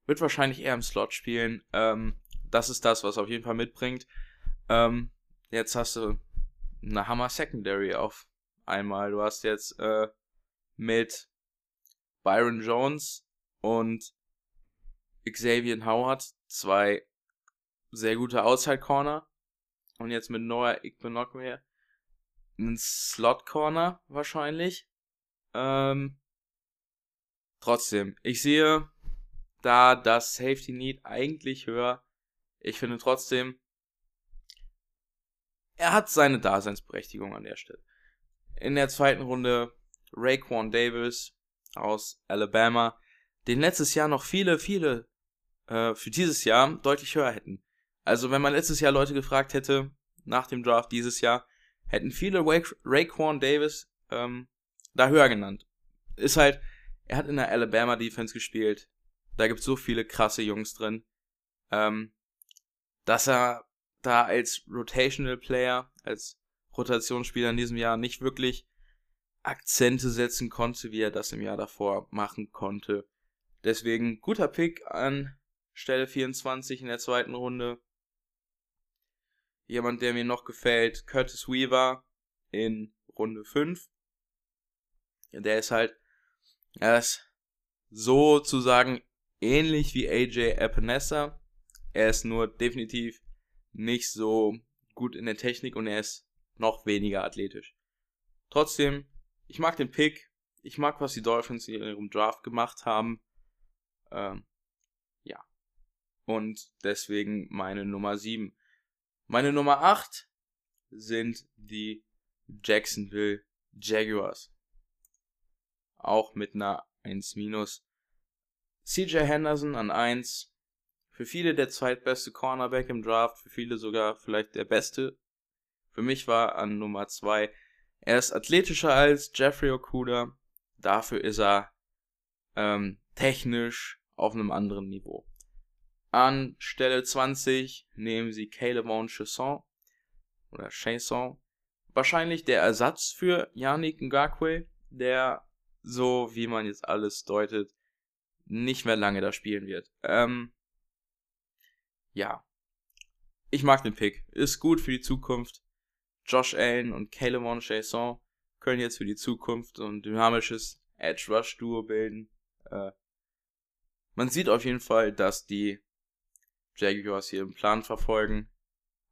Wird wahrscheinlich eher im Slot spielen. Ähm, das ist das, was auf jeden Fall mitbringt. Ähm, jetzt hast du eine Hammer Secondary auf einmal. Du hast jetzt äh, mit Byron Jones und Xavier Howard zwei sehr gute Outside Corner. Und jetzt mit Noah Igbenogwe einen Slot Corner wahrscheinlich. Ähm, Trotzdem, ich sehe da das Safety Need eigentlich höher. Ich finde trotzdem, er hat seine Daseinsberechtigung an der Stelle. In der zweiten Runde Raekwon Davis aus Alabama, den letztes Jahr noch viele, viele äh, für dieses Jahr deutlich höher hätten. Also wenn man letztes Jahr Leute gefragt hätte, nach dem Draft dieses Jahr, hätten viele Raekwon Davis ähm, da höher genannt. Ist halt, er hat in der Alabama Defense gespielt. Da gibt es so viele krasse Jungs drin, ähm, dass er da als Rotational Player, als Rotationsspieler in diesem Jahr nicht wirklich Akzente setzen konnte, wie er das im Jahr davor machen konnte. Deswegen guter Pick an Stelle 24 in der zweiten Runde. Jemand, der mir noch gefällt, Curtis Weaver in Runde 5. Der ist halt er ist sozusagen ähnlich wie AJ Epinesa. Er ist nur definitiv nicht so gut in der Technik und er ist noch weniger athletisch. Trotzdem, ich mag den Pick. Ich mag, was die Dolphins in ihrem Draft gemacht haben. Ähm, ja. Und deswegen meine Nummer 7. Meine Nummer 8 sind die Jacksonville Jaguars auch mit einer 1 minus. CJ Henderson an 1. Für viele der zweitbeste Cornerback im Draft, für viele sogar vielleicht der beste. Für mich war an Nummer 2. Er ist athletischer als Jeffrey Okuda. Dafür ist er ähm, technisch auf einem anderen Niveau. An Stelle 20 nehmen sie Caleb Chasson oder Chasson. Wahrscheinlich der Ersatz für Yannick Ngakwe, der so wie man jetzt alles deutet, nicht mehr lange da spielen wird. Ähm, ja. Ich mag den Pick. Ist gut für die Zukunft. Josh Allen und Caleb Chasson können jetzt für die Zukunft so ein dynamisches Edge Rush Duo bilden. Äh, man sieht auf jeden Fall, dass die Jaguars hier einen Plan verfolgen.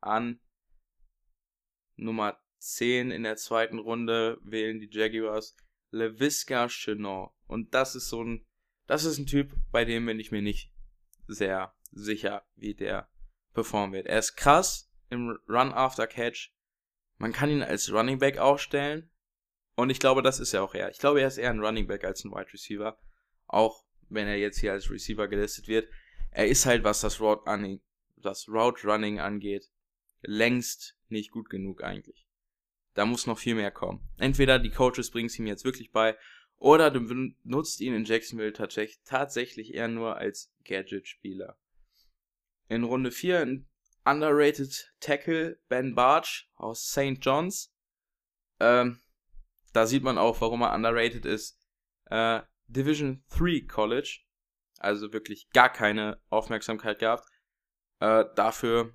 An Nummer 10 in der zweiten Runde wählen die Jaguars LeVisca Chenot. Und das ist so ein, das ist ein Typ, bei dem bin ich mir nicht sehr sicher, wie der performen wird. Er ist krass im Run after Catch. Man kann ihn als Running Back aufstellen. Und ich glaube, das ist ja auch er. Ich glaube, er ist eher ein Running Back als ein Wide Receiver. Auch wenn er jetzt hier als Receiver gelistet wird. Er ist halt, was das Route Running, das Route Running angeht, längst nicht gut genug eigentlich. Da muss noch viel mehr kommen. Entweder die Coaches bringen es ihm jetzt wirklich bei, oder du nutzt ihn in Jacksonville tatsächlich eher nur als Gadget-Spieler. In Runde 4 ein underrated Tackle Ben Barch aus St. John's. Ähm, da sieht man auch, warum er underrated ist. Äh, Division 3 College, also wirklich gar keine Aufmerksamkeit gehabt. Äh, dafür,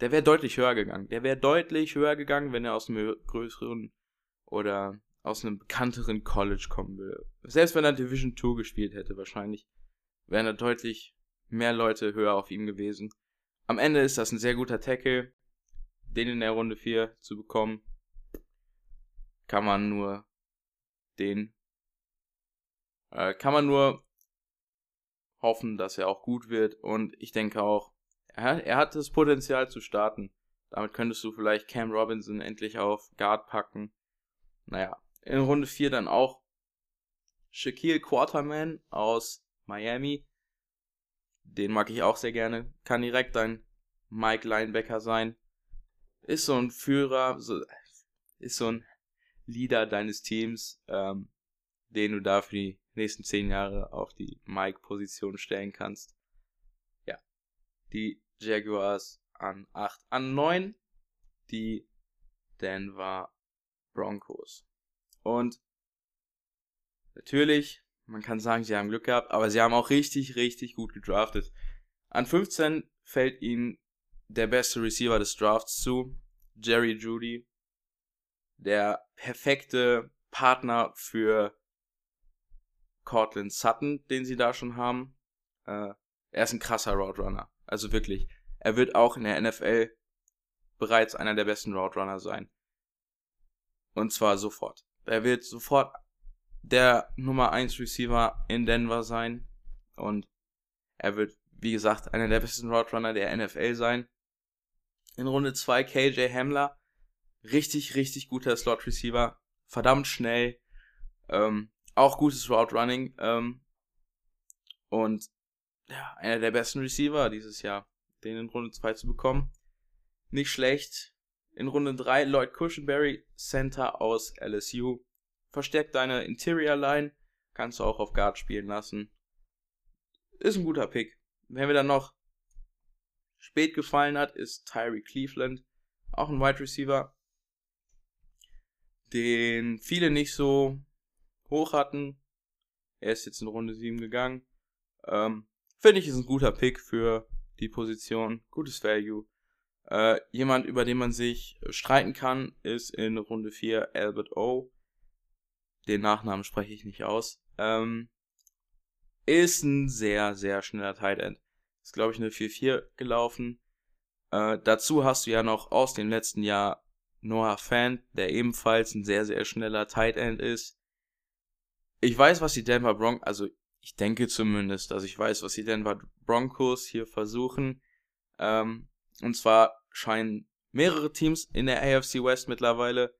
der wäre deutlich höher gegangen. Der wäre deutlich höher gegangen, wenn er aus einem größeren oder aus einem bekannteren College kommen würde. Selbst wenn er Division 2 gespielt hätte, wahrscheinlich wären da deutlich mehr Leute höher auf ihm gewesen. Am Ende ist das ein sehr guter Tackle. Den in der Runde 4 zu bekommen, kann man nur den, äh, kann man nur hoffen, dass er auch gut wird. Und ich denke auch, er, er hat das Potenzial zu starten. Damit könntest du vielleicht Cam Robinson endlich auf Guard packen. Naja, in Runde 4 dann auch Shaquille Quarterman aus Miami. Den mag ich auch sehr gerne. Kann direkt ein Mike Linebacker sein. Ist so ein Führer, so, ist so ein Leader deines Teams, ähm, den du da für die nächsten zehn Jahre auf die Mike-Position stellen kannst. Ja. Die Jaguars an 8. An 9 die Denver Broncos. Und natürlich, man kann sagen, sie haben Glück gehabt, aber sie haben auch richtig, richtig gut gedraftet. An 15 fällt ihnen der beste Receiver des Drafts zu, Jerry Judy. Der perfekte Partner für Cortland Sutton, den sie da schon haben. Äh, er ist ein krasser Route Runner. Also wirklich. Er wird auch in der NFL bereits einer der besten Route Runner sein. Und zwar sofort. Er wird sofort der Nummer 1 Receiver in Denver sein. Und er wird, wie gesagt, einer der besten Route Runner der NFL sein. In Runde 2 KJ Hamler. Richtig, richtig guter Slot Receiver. Verdammt schnell. Ähm, auch gutes Route Running. Ähm, und ja, einer der besten Receiver dieses Jahr, den in Runde 2 zu bekommen. Nicht schlecht. In Runde 3 Lloyd Cushenberry, Center aus LSU. Verstärkt deine Interior Line. Kannst du auch auf Guard spielen lassen. Ist ein guter Pick. Wenn wir dann noch spät gefallen hat, ist Tyree Cleveland. Auch ein Wide Receiver, den viele nicht so hoch hatten. Er ist jetzt in Runde 7 gegangen. Ähm, Finde ich, ist ein guter Pick für die Position. Gutes Value. Äh, jemand, über den man sich streiten kann, ist in Runde 4 Albert O. Den Nachnamen spreche ich nicht aus. Ähm, ist ein sehr, sehr schneller Tight End. Ist, glaube ich, eine 4-4 gelaufen. Äh, dazu hast du ja noch aus dem letzten Jahr Noah Fan, der ebenfalls ein sehr, sehr schneller Tight End ist. Ich weiß, was die Denver Broncos, also ich denke zumindest, dass ich weiß, was die Denver Broncos hier versuchen. Ähm, und zwar scheinen mehrere Teams in der AFC West mittlerweile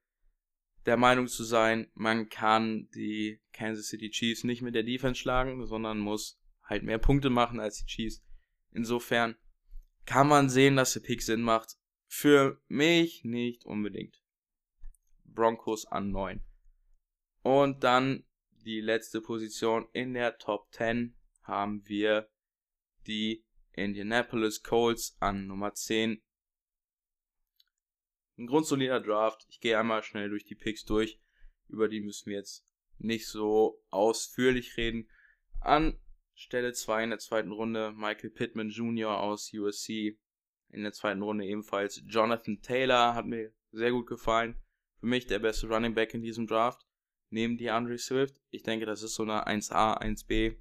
der Meinung zu sein, man kann die Kansas City Chiefs nicht mit der Defense schlagen, sondern muss halt mehr Punkte machen als die Chiefs. Insofern kann man sehen, dass der Pick Sinn macht. Für mich nicht unbedingt. Broncos an 9. Und dann die letzte Position in der Top 10 haben wir die Indianapolis Colts an Nummer 10. Ein grundsolider Draft. Ich gehe einmal schnell durch die Picks durch. Über die müssen wir jetzt nicht so ausführlich reden. An Stelle 2 in der zweiten Runde Michael Pittman Jr. aus USC. In der zweiten Runde ebenfalls Jonathan Taylor hat mir sehr gut gefallen. Für mich der beste Running Back in diesem Draft. Neben DeAndre Swift. Ich denke, das ist so eine 1A, 1B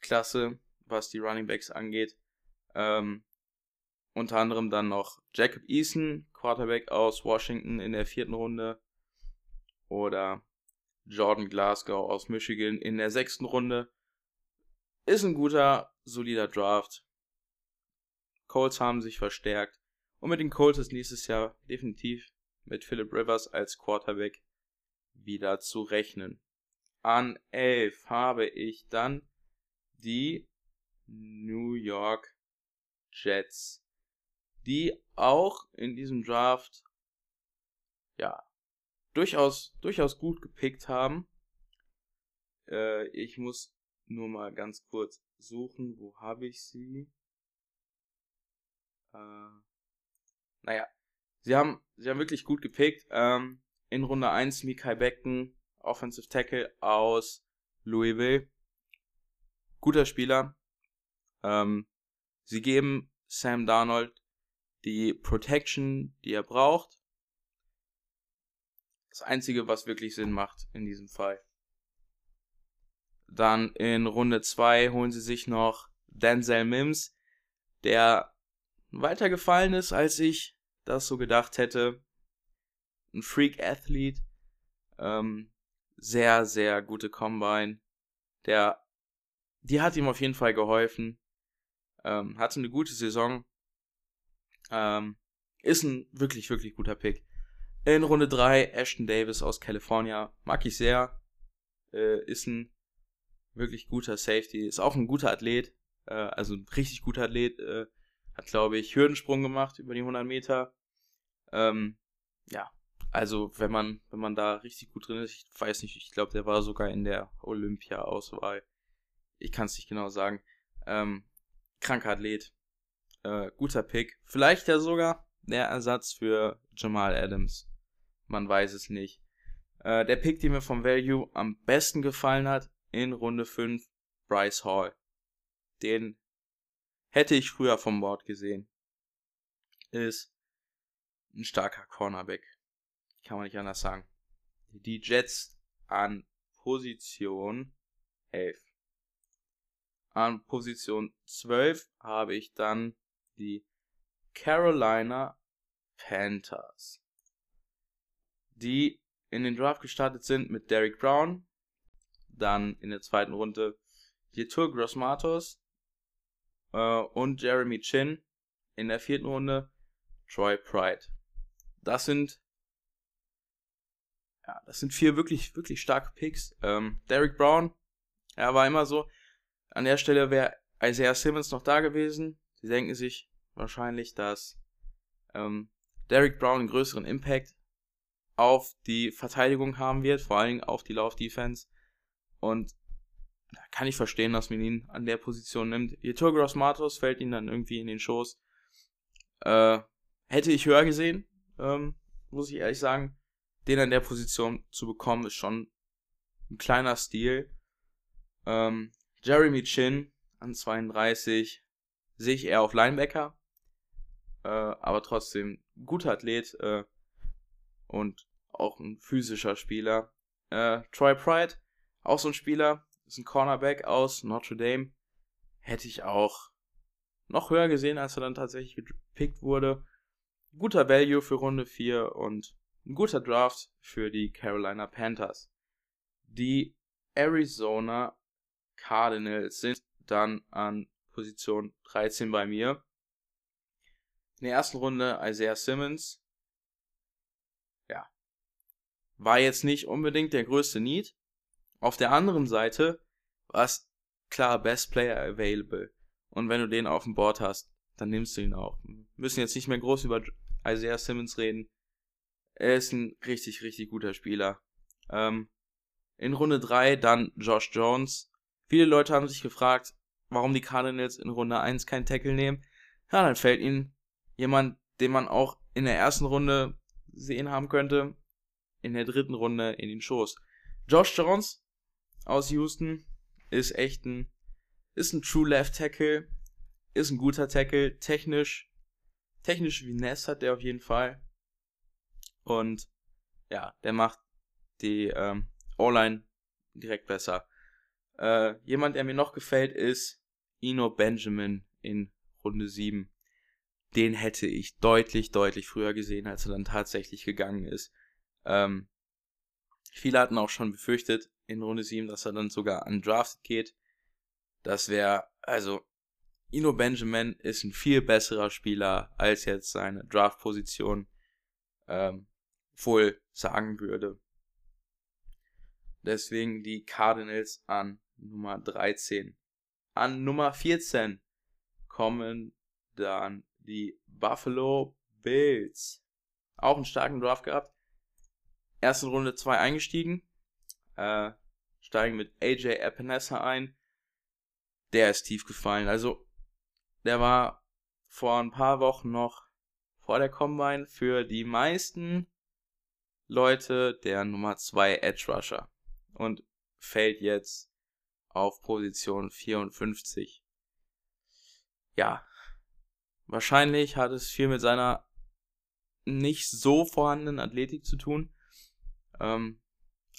Klasse, was die Running Backs angeht. Ähm, unter anderem dann noch Jacob Eason, Quarterback aus Washington in der vierten Runde. Oder Jordan Glasgow aus Michigan in der sechsten Runde. Ist ein guter, solider Draft. Colts haben sich verstärkt. Und mit den Colts ist nächstes Jahr definitiv mit Philip Rivers als Quarterback wieder zu rechnen. An 11 habe ich dann die New York Jets, die auch in diesem Draft ja durchaus durchaus gut gepickt haben. Äh, ich muss nur mal ganz kurz suchen, wo habe ich sie? Äh, naja, sie haben, sie haben wirklich gut gepickt. Ähm, in Runde 1 Mikai Beckton, Offensive Tackle aus Louisville. Guter Spieler. Ähm, sie geben Sam Darnold die Protection, die er braucht. Das Einzige, was wirklich Sinn macht in diesem Fall. Dann in Runde 2 holen sie sich noch Denzel Mims, der weitergefallen ist, als ich das so gedacht hätte. Ein Freak-Athlet. Ähm, sehr, sehr gute Combine. Der, die hat ihm auf jeden Fall geholfen. Ähm, hatte eine gute Saison. Ähm, ist ein wirklich, wirklich guter Pick. In Runde 3 Ashton Davis aus California. Mag ich sehr. Äh, ist ein wirklich guter Safety. Ist auch ein guter Athlet. Äh, also ein richtig guter Athlet. Äh, hat, glaube ich, Hürdensprung gemacht über die 100 Meter. Ähm, ja, also wenn man, wenn man da richtig gut drin ist, ich weiß nicht, ich glaube, der war sogar in der Olympia-Auswahl. Ich kann es nicht genau sagen. Ähm, kranker Athlet. Äh, guter Pick. Vielleicht ja sogar der Ersatz für Jamal Adams. Man weiß es nicht. Äh, der Pick, der mir vom Value am besten gefallen hat in Runde 5, Bryce Hall. Den hätte ich früher vom Board gesehen. Ist ein starker Cornerback. Kann man nicht anders sagen. Die Jets an Position 11. An Position 12 habe ich dann die Carolina Panthers, die in den Draft gestartet sind mit Derek Brown, dann in der zweiten Runde Yetur Grossmatos äh, und Jeremy Chin, in der vierten Runde Troy Pride. Das sind ja, das sind vier wirklich, wirklich starke Picks. Ähm, Derek Brown, er war immer so. An der Stelle wäre Isaiah Simmons noch da gewesen. Sie denken sich wahrscheinlich, dass ähm, Derek Brown einen größeren Impact auf die Verteidigung haben wird, vor allem auf die Laufdefense. Und da kann ich verstehen, dass man ihn an der Position nimmt. Yetur Gross Matos fällt ihn dann irgendwie in den Schoß. Äh, hätte ich höher gesehen, ähm, muss ich ehrlich sagen den an der Position zu bekommen, ist schon ein kleiner Stil. Ähm, Jeremy Chin an 32 sehe ich eher auf Linebacker, äh, aber trotzdem guter Athlet äh, und auch ein physischer Spieler. Äh, Troy Pride, auch so ein Spieler, ist ein Cornerback aus Notre Dame. Hätte ich auch noch höher gesehen, als er dann tatsächlich gepickt wurde. Guter Value für Runde 4 und ein guter Draft für die Carolina Panthers. Die Arizona Cardinals sind dann an Position 13 bei mir. In der ersten Runde Isaiah Simmons. Ja. War jetzt nicht unbedingt der größte Need. Auf der anderen Seite war es klar Best Player Available. Und wenn du den auf dem Board hast, dann nimmst du ihn auch. Wir müssen jetzt nicht mehr groß über Isaiah Simmons reden. Er ist ein richtig, richtig guter Spieler. Ähm, in Runde 3 dann Josh Jones. Viele Leute haben sich gefragt, warum die Cardinals in Runde 1 keinen Tackle nehmen. Ja, dann fällt ihnen jemand, den man auch in der ersten Runde sehen haben könnte, in der dritten Runde in den Schoß. Josh Jones aus Houston ist echt ein, ist ein True Left Tackle, ist ein guter Tackle, technisch, technisch wie Ness hat der auf jeden Fall. Und ja, der macht die ähm, O-Line direkt besser. Äh, jemand, der mir noch gefällt, ist Ino Benjamin in Runde 7. Den hätte ich deutlich, deutlich früher gesehen, als er dann tatsächlich gegangen ist. Ähm, viele hatten auch schon befürchtet in Runde 7, dass er dann sogar undrafted geht. Das wäre, also, Ino Benjamin ist ein viel besserer Spieler als jetzt seine Draft-Position. Ähm, wohl sagen würde. Deswegen die Cardinals an Nummer 13. An Nummer 14 kommen dann die Buffalo Bills. Auch einen starken Draft gehabt. Erste Runde 2 eingestiegen. Äh, steigen mit AJ Epinesa ein. Der ist tief gefallen. Also, der war vor ein paar Wochen noch vor der Combine für die meisten Leute der Nummer 2 Edge Rusher und fällt jetzt auf Position 54. Ja, wahrscheinlich hat es viel mit seiner nicht so vorhandenen Athletik zu tun. Ähm,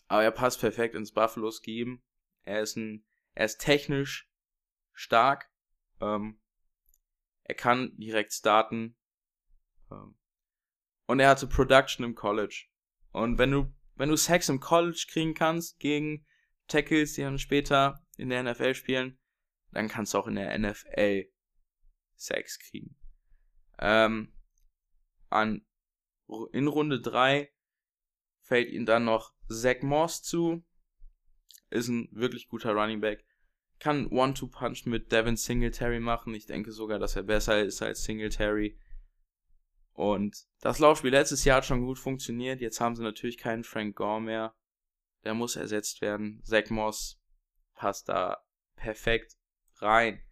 aber er passt perfekt ins Buffalo-Scheme. Er ist ein, er ist technisch stark. Ähm, er kann direkt starten. Ähm, und er hatte Production im College. Und wenn du, wenn du Sex im College kriegen kannst gegen Tackles, die dann später in der NFL spielen, dann kannst du auch in der NFL Sex kriegen. Ähm, an, in Runde 3 fällt ihm dann noch Zach Moss zu. Ist ein wirklich guter Running Back. Kann One-Two-Punch mit Devin Singletary machen. Ich denke sogar, dass er besser ist als Singletary. Und das Laufspiel letztes Jahr hat schon gut funktioniert. Jetzt haben sie natürlich keinen Frank Gore mehr. Der muss ersetzt werden. Zach Moss passt da perfekt rein.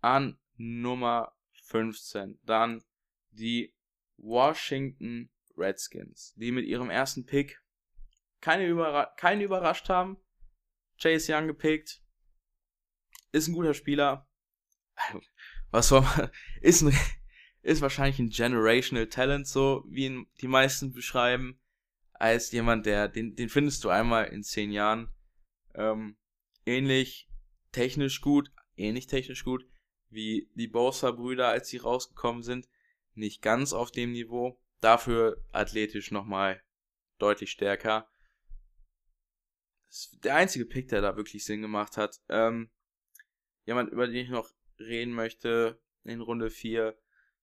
An Nummer 15. Dann die Washington Redskins, die mit ihrem ersten Pick keine Überra keinen überrascht haben. Chase Young gepickt. Ist ein guter Spieler. Was soll man. Ist ein ist wahrscheinlich ein generational Talent, so wie ihn die meisten beschreiben, als jemand, der, den, den findest du einmal in zehn Jahren. Ähm, ähnlich technisch gut, ähnlich technisch gut wie die Bosa-Brüder, als sie rausgekommen sind. Nicht ganz auf dem Niveau, dafür athletisch nochmal deutlich stärker. Der einzige Pick, der da wirklich Sinn gemacht hat. Ähm, jemand, über den ich noch reden möchte in Runde 4,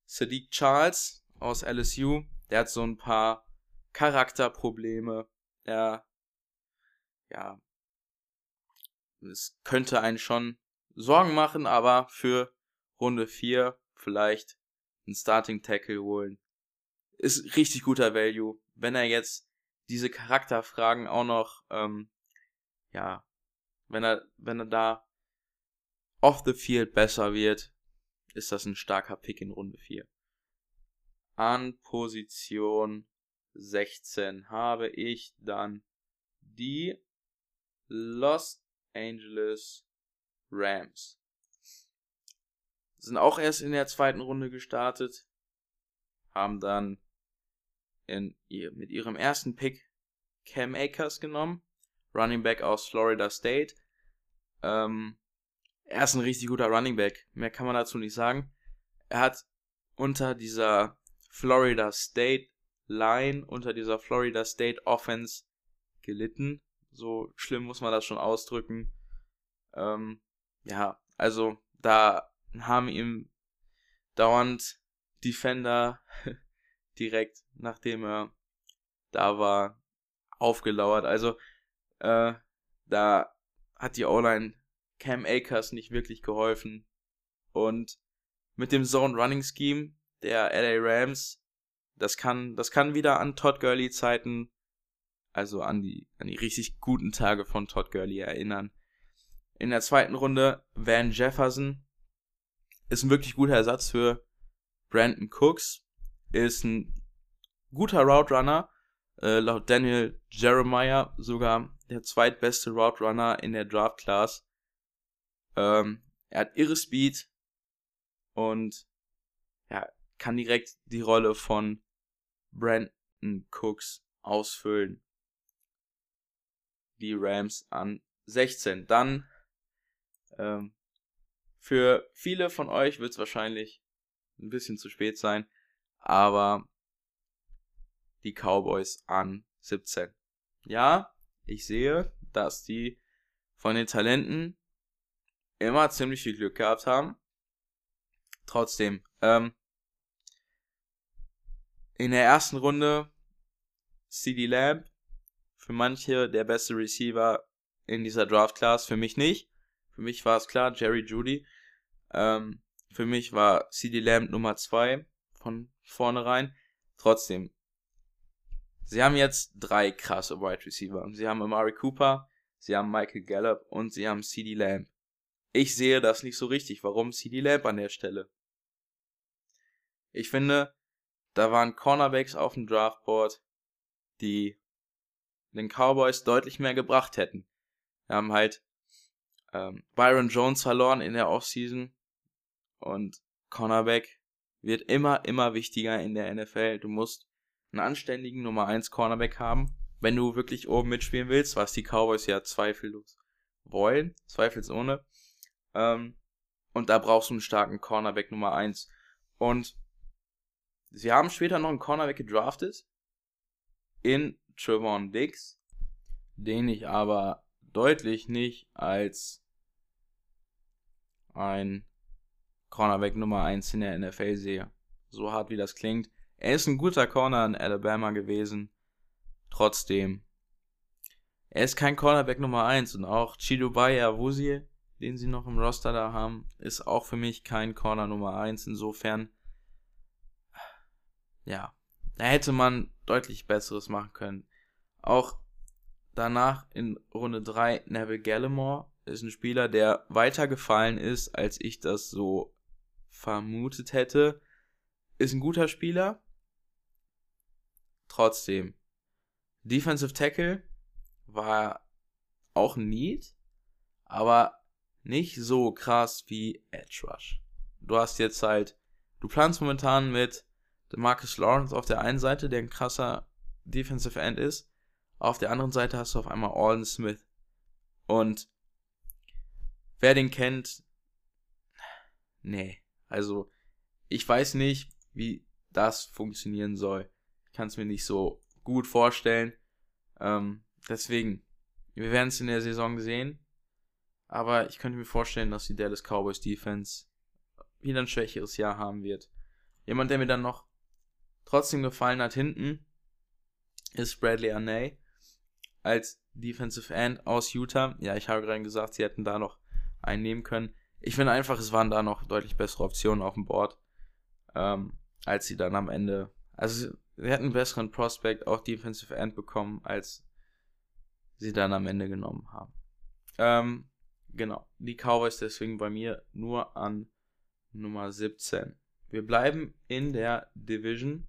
Sadiq Charles aus LSU, der hat so ein paar Charakterprobleme. Der, ja, es könnte einen schon Sorgen machen, aber für Runde 4 vielleicht einen Starting Tackle holen. Ist richtig guter Value. Wenn er jetzt diese Charakterfragen auch noch, ähm, ja, wenn er, wenn er da off the field besser wird, ist das ein starker Pick in Runde 4. An Position 16 habe ich dann die Los Angeles Rams. Sind auch erst in der zweiten Runde gestartet, haben dann in, mit ihrem ersten Pick Cam Akers genommen, Running Back aus Florida State. Ähm, er ist ein richtig guter Running Back. Mehr kann man dazu nicht sagen. Er hat unter dieser Florida State Line, unter dieser Florida State Offense gelitten. So schlimm muss man das schon ausdrücken. Ähm, ja, also da haben ihm dauernd Defender direkt nachdem er da war aufgelauert. Also äh, da hat die O-Line Cam Akers nicht wirklich geholfen. Und mit dem Zone Running Scheme der LA Rams, das kann, das kann wieder an Todd Gurley Zeiten, also an die, an die richtig guten Tage von Todd Gurley erinnern. In der zweiten Runde Van Jefferson ist ein wirklich guter Ersatz für Brandon Cooks, ist ein guter Route Runner, äh, laut Daniel Jeremiah sogar der zweitbeste Route Runner in der Draft Class. Ähm, er hat irre Speed und ja, kann direkt die Rolle von Brandon Cooks ausfüllen. Die Rams an 16. Dann ähm, für viele von euch wird es wahrscheinlich ein bisschen zu spät sein, aber die Cowboys an 17. Ja, ich sehe, dass die von den Talenten immer ziemlich viel Glück gehabt haben. Trotzdem, ähm, in der ersten Runde CD Lamb, für manche der beste Receiver in dieser Draft Class, für mich nicht. Für mich war es klar, Jerry Judy. Ähm, für mich war CD Lamb Nummer 2 von vornherein. Trotzdem, sie haben jetzt drei krasse Wide Receiver. Sie haben Amari Cooper, sie haben Michael Gallup und sie haben CD Lamb. Ich sehe das nicht so richtig. Warum CD Lamb an der Stelle? Ich finde, da waren Cornerbacks auf dem Draftboard, die den Cowboys deutlich mehr gebracht hätten. Wir haben halt ähm, Byron Jones verloren in der Offseason und Cornerback wird immer, immer wichtiger in der NFL. Du musst einen anständigen Nummer 1 Cornerback haben, wenn du wirklich oben mitspielen willst, was die Cowboys ja zweifellos wollen, zweifelsohne. Ähm, und da brauchst du einen starken Cornerback Nummer 1. Und sie haben später noch einen Cornerback gedraftet in Trevon Diggs, den ich aber deutlich nicht als ein Cornerback Nummer 1 in der NFL sehe. So hart wie das klingt. Er ist ein guter Corner in Alabama gewesen. Trotzdem. Er ist kein Cornerback Nummer 1 und auch Chidobai Awuzie, den sie noch im Roster da haben, ist auch für mich kein Corner Nummer 1. Insofern, ja, da hätte man deutlich Besseres machen können. Auch danach in Runde 3 Neville Gallimore ist ein Spieler, der weiter gefallen ist, als ich das so vermutet hätte. Ist ein guter Spieler. Trotzdem. Defensive Tackle war auch ein Need, aber nicht so krass wie Edge Rush. Du hast jetzt halt, du planst momentan mit Marcus Lawrence auf der einen Seite, der ein krasser Defensive End ist. Auf der anderen Seite hast du auf einmal Alden Smith. Und wer den kennt, nee. Also, ich weiß nicht, wie das funktionieren soll. Ich kann es mir nicht so gut vorstellen. Ähm, deswegen, wir werden es in der Saison sehen. Aber ich könnte mir vorstellen, dass die Dallas Cowboys Defense wieder ein schwächeres Jahr haben wird. Jemand, der mir dann noch trotzdem gefallen hat hinten, ist Bradley Arnay als Defensive End aus Utah. Ja, ich habe gerade gesagt, sie hätten da noch einen nehmen können ich finde einfach, es waren da noch deutlich bessere Optionen auf dem Board, ähm, als sie dann am Ende. Also, sie hätten einen besseren Prospect, auch Defensive End bekommen, als sie dann am Ende genommen haben. Ähm, genau. Die Cowboys deswegen bei mir nur an Nummer 17. Wir bleiben in der Division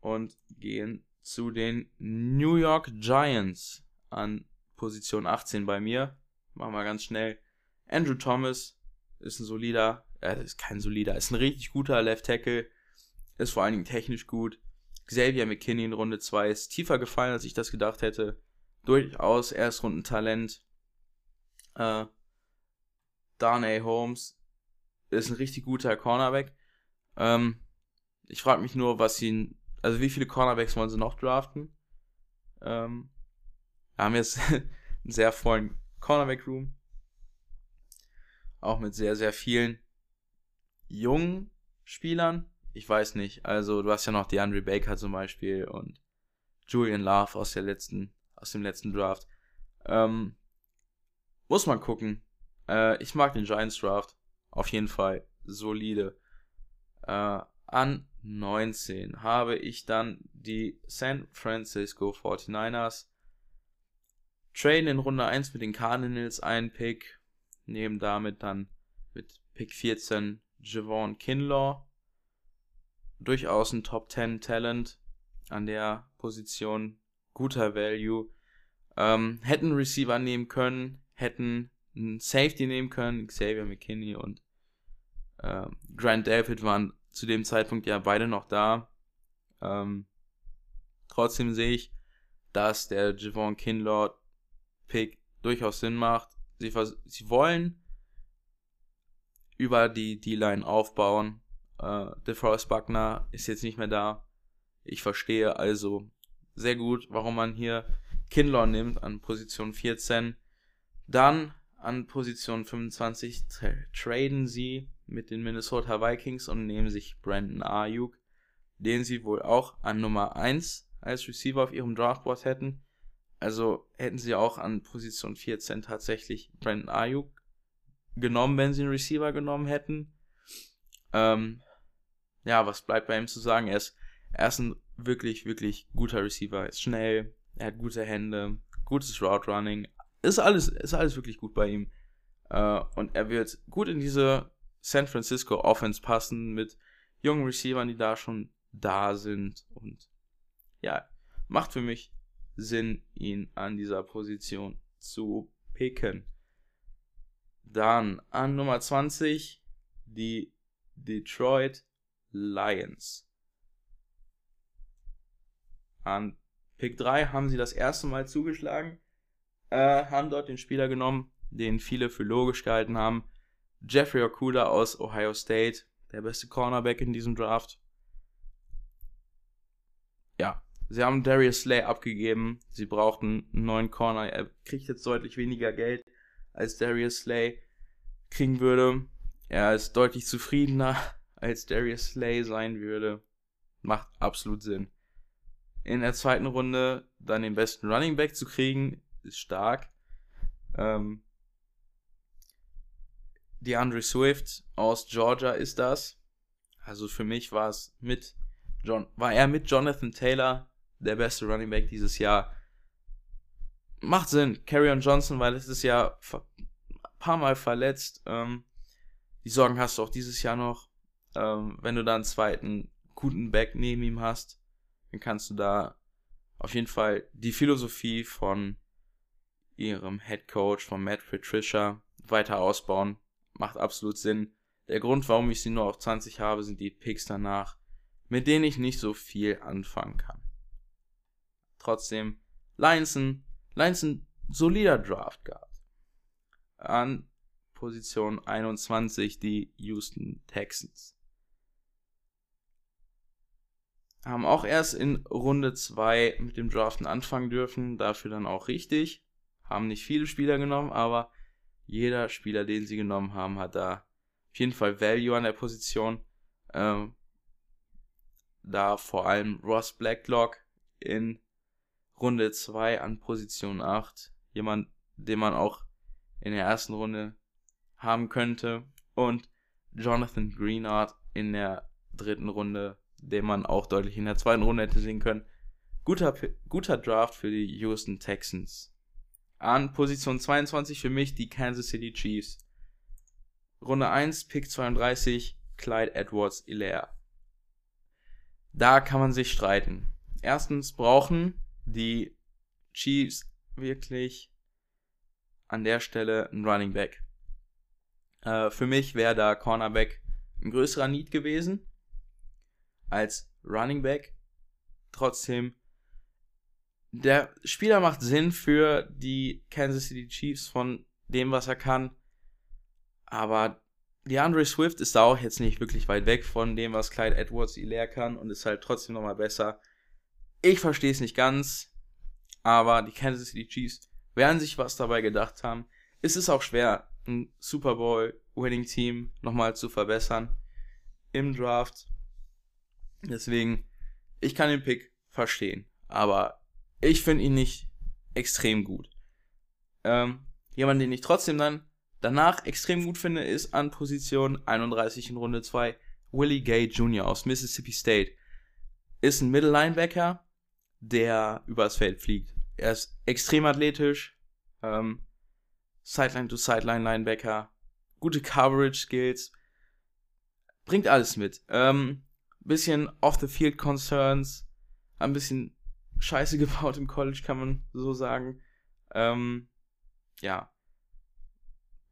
und gehen zu den New York Giants an Position 18 bei mir. Machen wir ganz schnell. Andrew Thomas ist ein solider, äh, ist kein solider, ist ein richtig guter Left Tackle, ist vor allen Dingen technisch gut. Xavier McKinney in Runde 2 ist tiefer gefallen, als ich das gedacht hätte. Durchaus Erstrundentalent. Äh, Darnay Holmes ist ein richtig guter Cornerback. Ähm, ich frage mich nur, was sie, also wie viele Cornerbacks wollen sie noch draften? Ähm, wir haben jetzt einen sehr vollen Cornerback-Room auch mit sehr, sehr vielen jungen Spielern. Ich weiß nicht, also du hast ja noch die Andre Baker zum Beispiel und Julian Love aus der letzten, aus dem letzten Draft. Ähm, muss man gucken. Äh, ich mag den Giants Draft. Auf jeden Fall solide. Äh, an 19 habe ich dann die San Francisco 49ers. Train in Runde 1 mit den Cardinals ein Pick nehmen damit dann mit Pick 14 Javon Kinlaw. Durchaus ein Top 10 Talent an der Position. Guter Value. Ähm, hätten Receiver nehmen können, hätten einen Safety nehmen können. Xavier McKinney und äh, Grant David waren zu dem Zeitpunkt ja beide noch da. Ähm, trotzdem sehe ich, dass der Javon Kinlaw Pick durchaus Sinn macht. Sie, sie wollen über die D-Line aufbauen. Äh, DeForest Buckner ist jetzt nicht mehr da. Ich verstehe also sehr gut, warum man hier Kinlaw nimmt an Position 14. Dann an Position 25 tra traden sie mit den Minnesota Vikings und nehmen sich Brandon Ayuk, den sie wohl auch an Nummer 1 als Receiver auf ihrem Draftboard hätten. Also hätten sie auch an Position 14 tatsächlich Brandon Ayuk genommen, wenn sie einen Receiver genommen hätten. Ähm, ja, was bleibt bei ihm zu sagen? Er ist, er ist ein wirklich, wirklich guter Receiver. Er ist schnell, er hat gute Hände, gutes Route Running. Ist alles, ist alles wirklich gut bei ihm. Äh, und er wird gut in diese San Francisco Offense passen mit jungen Receivern, die da schon da sind. Und ja, macht für mich Sinn, ihn an dieser Position zu picken. Dann an Nummer 20 die Detroit Lions. An Pick 3 haben sie das erste Mal zugeschlagen, äh, haben dort den Spieler genommen, den viele für logisch gehalten haben. Jeffrey Okuda aus Ohio State, der beste Cornerback in diesem Draft. Ja, sie haben Darius Slay abgegeben. Sie brauchten einen neuen Corner. Er kriegt jetzt deutlich weniger Geld, als Darius Slay kriegen würde. Er ist deutlich zufriedener, als Darius Slay sein würde. Macht absolut Sinn. In der zweiten Runde dann den besten Running Back zu kriegen, ist stark. Ähm, DeAndre Swift aus Georgia ist das. Also für mich war es mit John, war er mit Jonathan Taylor der beste Running Back dieses Jahr. Macht Sinn. Carrion Johnson war letztes Jahr ein paar Mal verletzt. Ähm, die Sorgen hast du auch dieses Jahr noch. Ähm, wenn du da einen zweiten guten Back neben ihm hast, dann kannst du da auf jeden Fall die Philosophie von ihrem Head Coach, von Matt Patricia, weiter ausbauen macht absolut Sinn. Der Grund, warum ich sie nur auf 20 habe, sind die Picks danach, mit denen ich nicht so viel anfangen kann. Trotzdem, Lions ein, Lions ein solider Draft gehabt. An Position 21 die Houston Texans. Haben auch erst in Runde 2 mit dem Draften anfangen dürfen, dafür dann auch richtig. Haben nicht viele Spieler genommen, aber jeder Spieler, den sie genommen haben, hat da auf jeden Fall Value an der Position. Ähm, da vor allem Ross Blacklock in Runde 2 an Position 8. Jemand, den man auch in der ersten Runde haben könnte. Und Jonathan Greenard in der dritten Runde, den man auch deutlich in der zweiten Runde hätte sehen können. Guter, guter Draft für die Houston Texans. An Position 22 für mich die Kansas City Chiefs. Runde 1, Pick 32, Clyde Edwards Hilaire. Da kann man sich streiten. Erstens brauchen die Chiefs wirklich an der Stelle einen Running Back. Äh, für mich wäre da Cornerback ein größerer Need gewesen als Running Back. Trotzdem der Spieler macht Sinn für die Kansas City Chiefs von dem, was er kann. Aber DeAndre Swift ist da auch jetzt nicht wirklich weit weg von dem, was Clyde Edwards leer kann und ist halt trotzdem nochmal besser. Ich verstehe es nicht ganz, aber die Kansas City Chiefs werden sich was dabei gedacht haben. Es ist auch schwer, ein Super Bowl Winning Team nochmal zu verbessern im Draft. Deswegen, ich kann den Pick verstehen, aber ich finde ihn nicht extrem gut. Ähm, jemand, den ich trotzdem dann danach extrem gut finde, ist an Position 31 in Runde 2 Willie Gay Jr. aus Mississippi State. Ist ein Middle Linebacker, der übers Feld fliegt. Er ist extrem athletisch, ähm, Sideline to Sideline Linebacker, gute Coverage Skills, bringt alles mit. Ähm, bisschen off the field Concerns, ein bisschen Scheiße gebaut im College, kann man so sagen. Ähm, ja.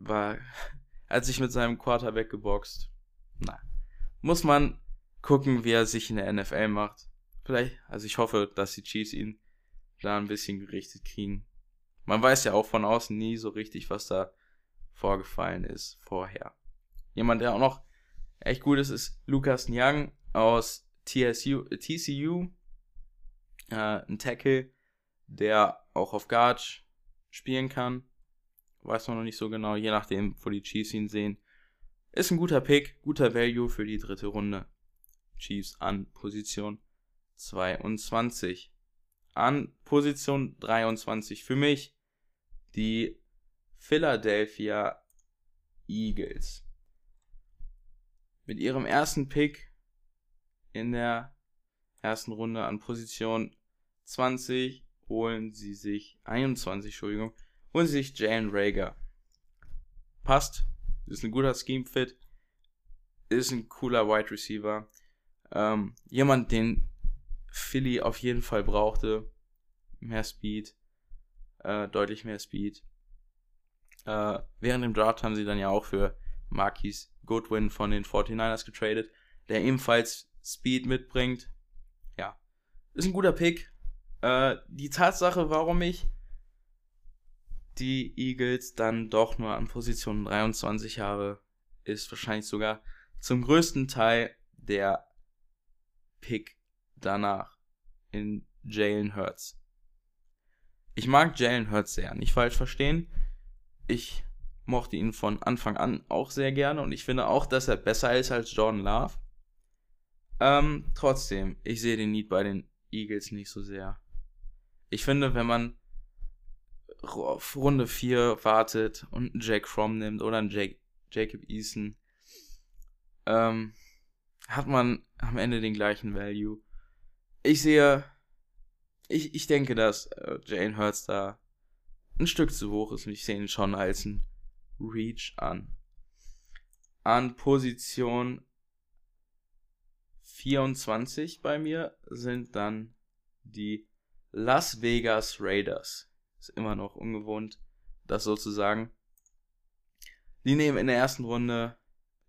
War, hat sich mit seinem Quarterback geboxt. Na. Muss man gucken, wie er sich in der NFL macht. Vielleicht, also ich hoffe, dass die Chiefs ihn da ein bisschen gerichtet kriegen. Man weiß ja auch von außen nie so richtig, was da vorgefallen ist vorher. Jemand, der auch noch echt gut ist, ist Lukas Nyang aus TSU, TCU äh, ein Tackle, der auch auf Guard spielen kann. Weiß man noch nicht so genau, je nachdem, wo die Chiefs ihn sehen. Ist ein guter Pick, guter Value für die dritte Runde. Chiefs an Position 22. An Position 23 für mich die Philadelphia Eagles. Mit ihrem ersten Pick in der ersten Runde an Position 20 holen sie sich, 21, Entschuldigung, holen sie sich Jalen Rager. Passt, ist ein guter Scheme-Fit, ist ein cooler Wide Receiver. Ähm, jemand, den Philly auf jeden Fall brauchte. Mehr Speed, äh, deutlich mehr Speed. Äh, während dem Draft haben sie dann ja auch für Marquis Goodwin von den 49ers getradet, der ebenfalls Speed mitbringt. Ja, ist ein guter Pick. Äh, die Tatsache, warum ich die Eagles dann doch nur an Position 23 habe, ist wahrscheinlich sogar zum größten Teil der Pick danach in Jalen Hurts. Ich mag Jalen Hurts sehr, nicht falsch verstehen. Ich mochte ihn von Anfang an auch sehr gerne und ich finde auch, dass er besser ist als Jordan Love. Ähm, trotzdem, ich sehe den Need bei den Eagles nicht so sehr. Ich finde, wenn man auf Runde 4 wartet und einen Jack Fromm nimmt oder einen Jake, Jacob Eason, ähm, hat man am Ende den gleichen Value. Ich sehe, ich, ich denke, dass äh, Jane Hurts da ein Stück zu hoch ist und ich sehe ihn schon als ein Reach an. An Position 24 bei mir sind dann die Las Vegas Raiders. Ist immer noch ungewohnt, das sozusagen. Die nehmen in der ersten Runde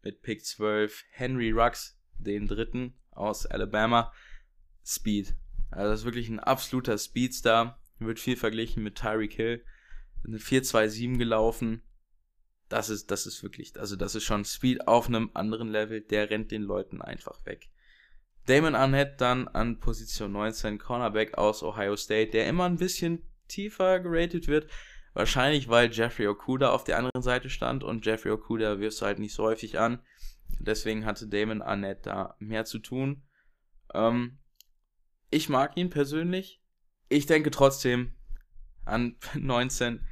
mit Pick 12 Henry Rux, den dritten aus Alabama. Speed. Also das ist wirklich ein absoluter Speedstar. Wird viel verglichen mit Tyreek Hill. Eine 4-2-7 gelaufen. Das ist, das ist wirklich, also das ist schon Speed auf einem anderen Level. Der rennt den Leuten einfach weg. Damon Arnett dann an Position 19, Cornerback aus Ohio State, der immer ein bisschen tiefer geratet wird. Wahrscheinlich, weil Jeffrey Okuda auf der anderen Seite stand und Jeffrey Okuda wirfst du halt nicht so häufig an. Deswegen hatte Damon Arnett da mehr zu tun. Ähm, ich mag ihn persönlich. Ich denke trotzdem, an 19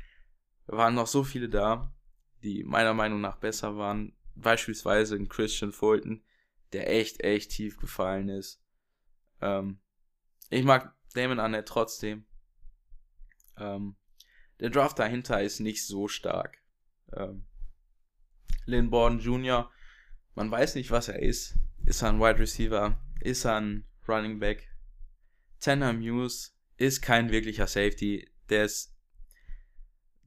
waren noch so viele da, die meiner Meinung nach besser waren. Beispielsweise ein Christian Fulton, der echt, echt tief gefallen ist. Ähm, ich mag Damon Arnett trotzdem. Ähm, der Draft dahinter ist nicht so stark. Ähm, Lynn Borden Jr., man weiß nicht, was er ist. Ist er ein Wide Receiver? Ist er ein Running Back? Tanner Muse ist kein wirklicher Safety. Der ist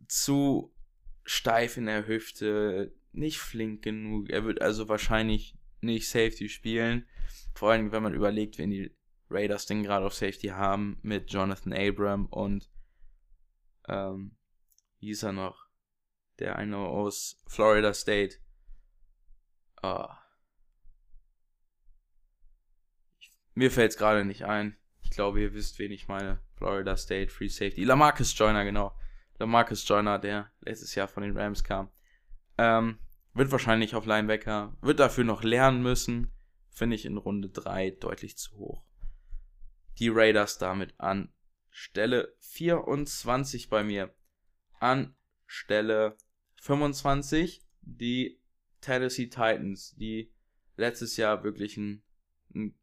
zu steif in der Hüfte, nicht flink genug. Er wird also wahrscheinlich nicht Safety spielen. Vor allem, wenn man überlegt, wen die Raiders denn gerade auf Safety haben mit Jonathan Abram und ähm, wie hieß er noch? Der eine aus Florida State. Ah. Mir fällt es gerade nicht ein. Ich glaube, ihr wisst, wen ich meine. Florida State Free Safety. Lamarcus Joyner, genau. Lamarcus Joyner, der letztes Jahr von den Rams kam. Ähm, wird wahrscheinlich auf Linebacker. Wird dafür noch lernen müssen. Finde ich in Runde 3 deutlich zu hoch. Die Raiders damit an Stelle 24 bei mir. An Stelle 25 die Tennessee Titans, die letztes Jahr wirklich einen, einen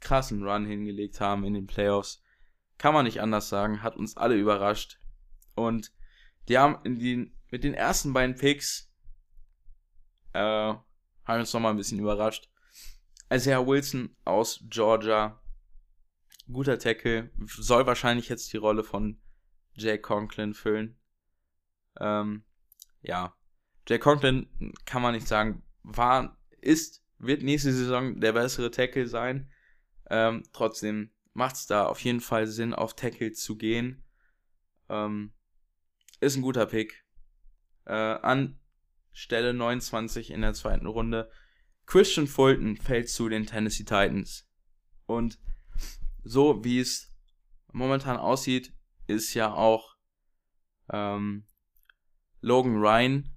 krassen Run hingelegt haben in den Playoffs. Kann man nicht anders sagen, hat uns alle überrascht. Und die haben in den, mit den ersten beiden Picks äh, haben uns nochmal ein bisschen überrascht. Isaiah Wilson aus Georgia guter Tackle, soll wahrscheinlich jetzt die Rolle von Jay Conklin füllen. Ähm, ja, Jay Conklin kann man nicht sagen, war, ist, wird nächste Saison der bessere Tackle sein. Ähm, trotzdem macht es da auf jeden Fall Sinn, auf Tackle zu gehen. Ähm, ist ein guter Pick. Äh, an Stelle 29 in der zweiten Runde. Christian Fulton fällt zu den Tennessee Titans. Und so wie es momentan aussieht, ist ja auch ähm, Logan Ryan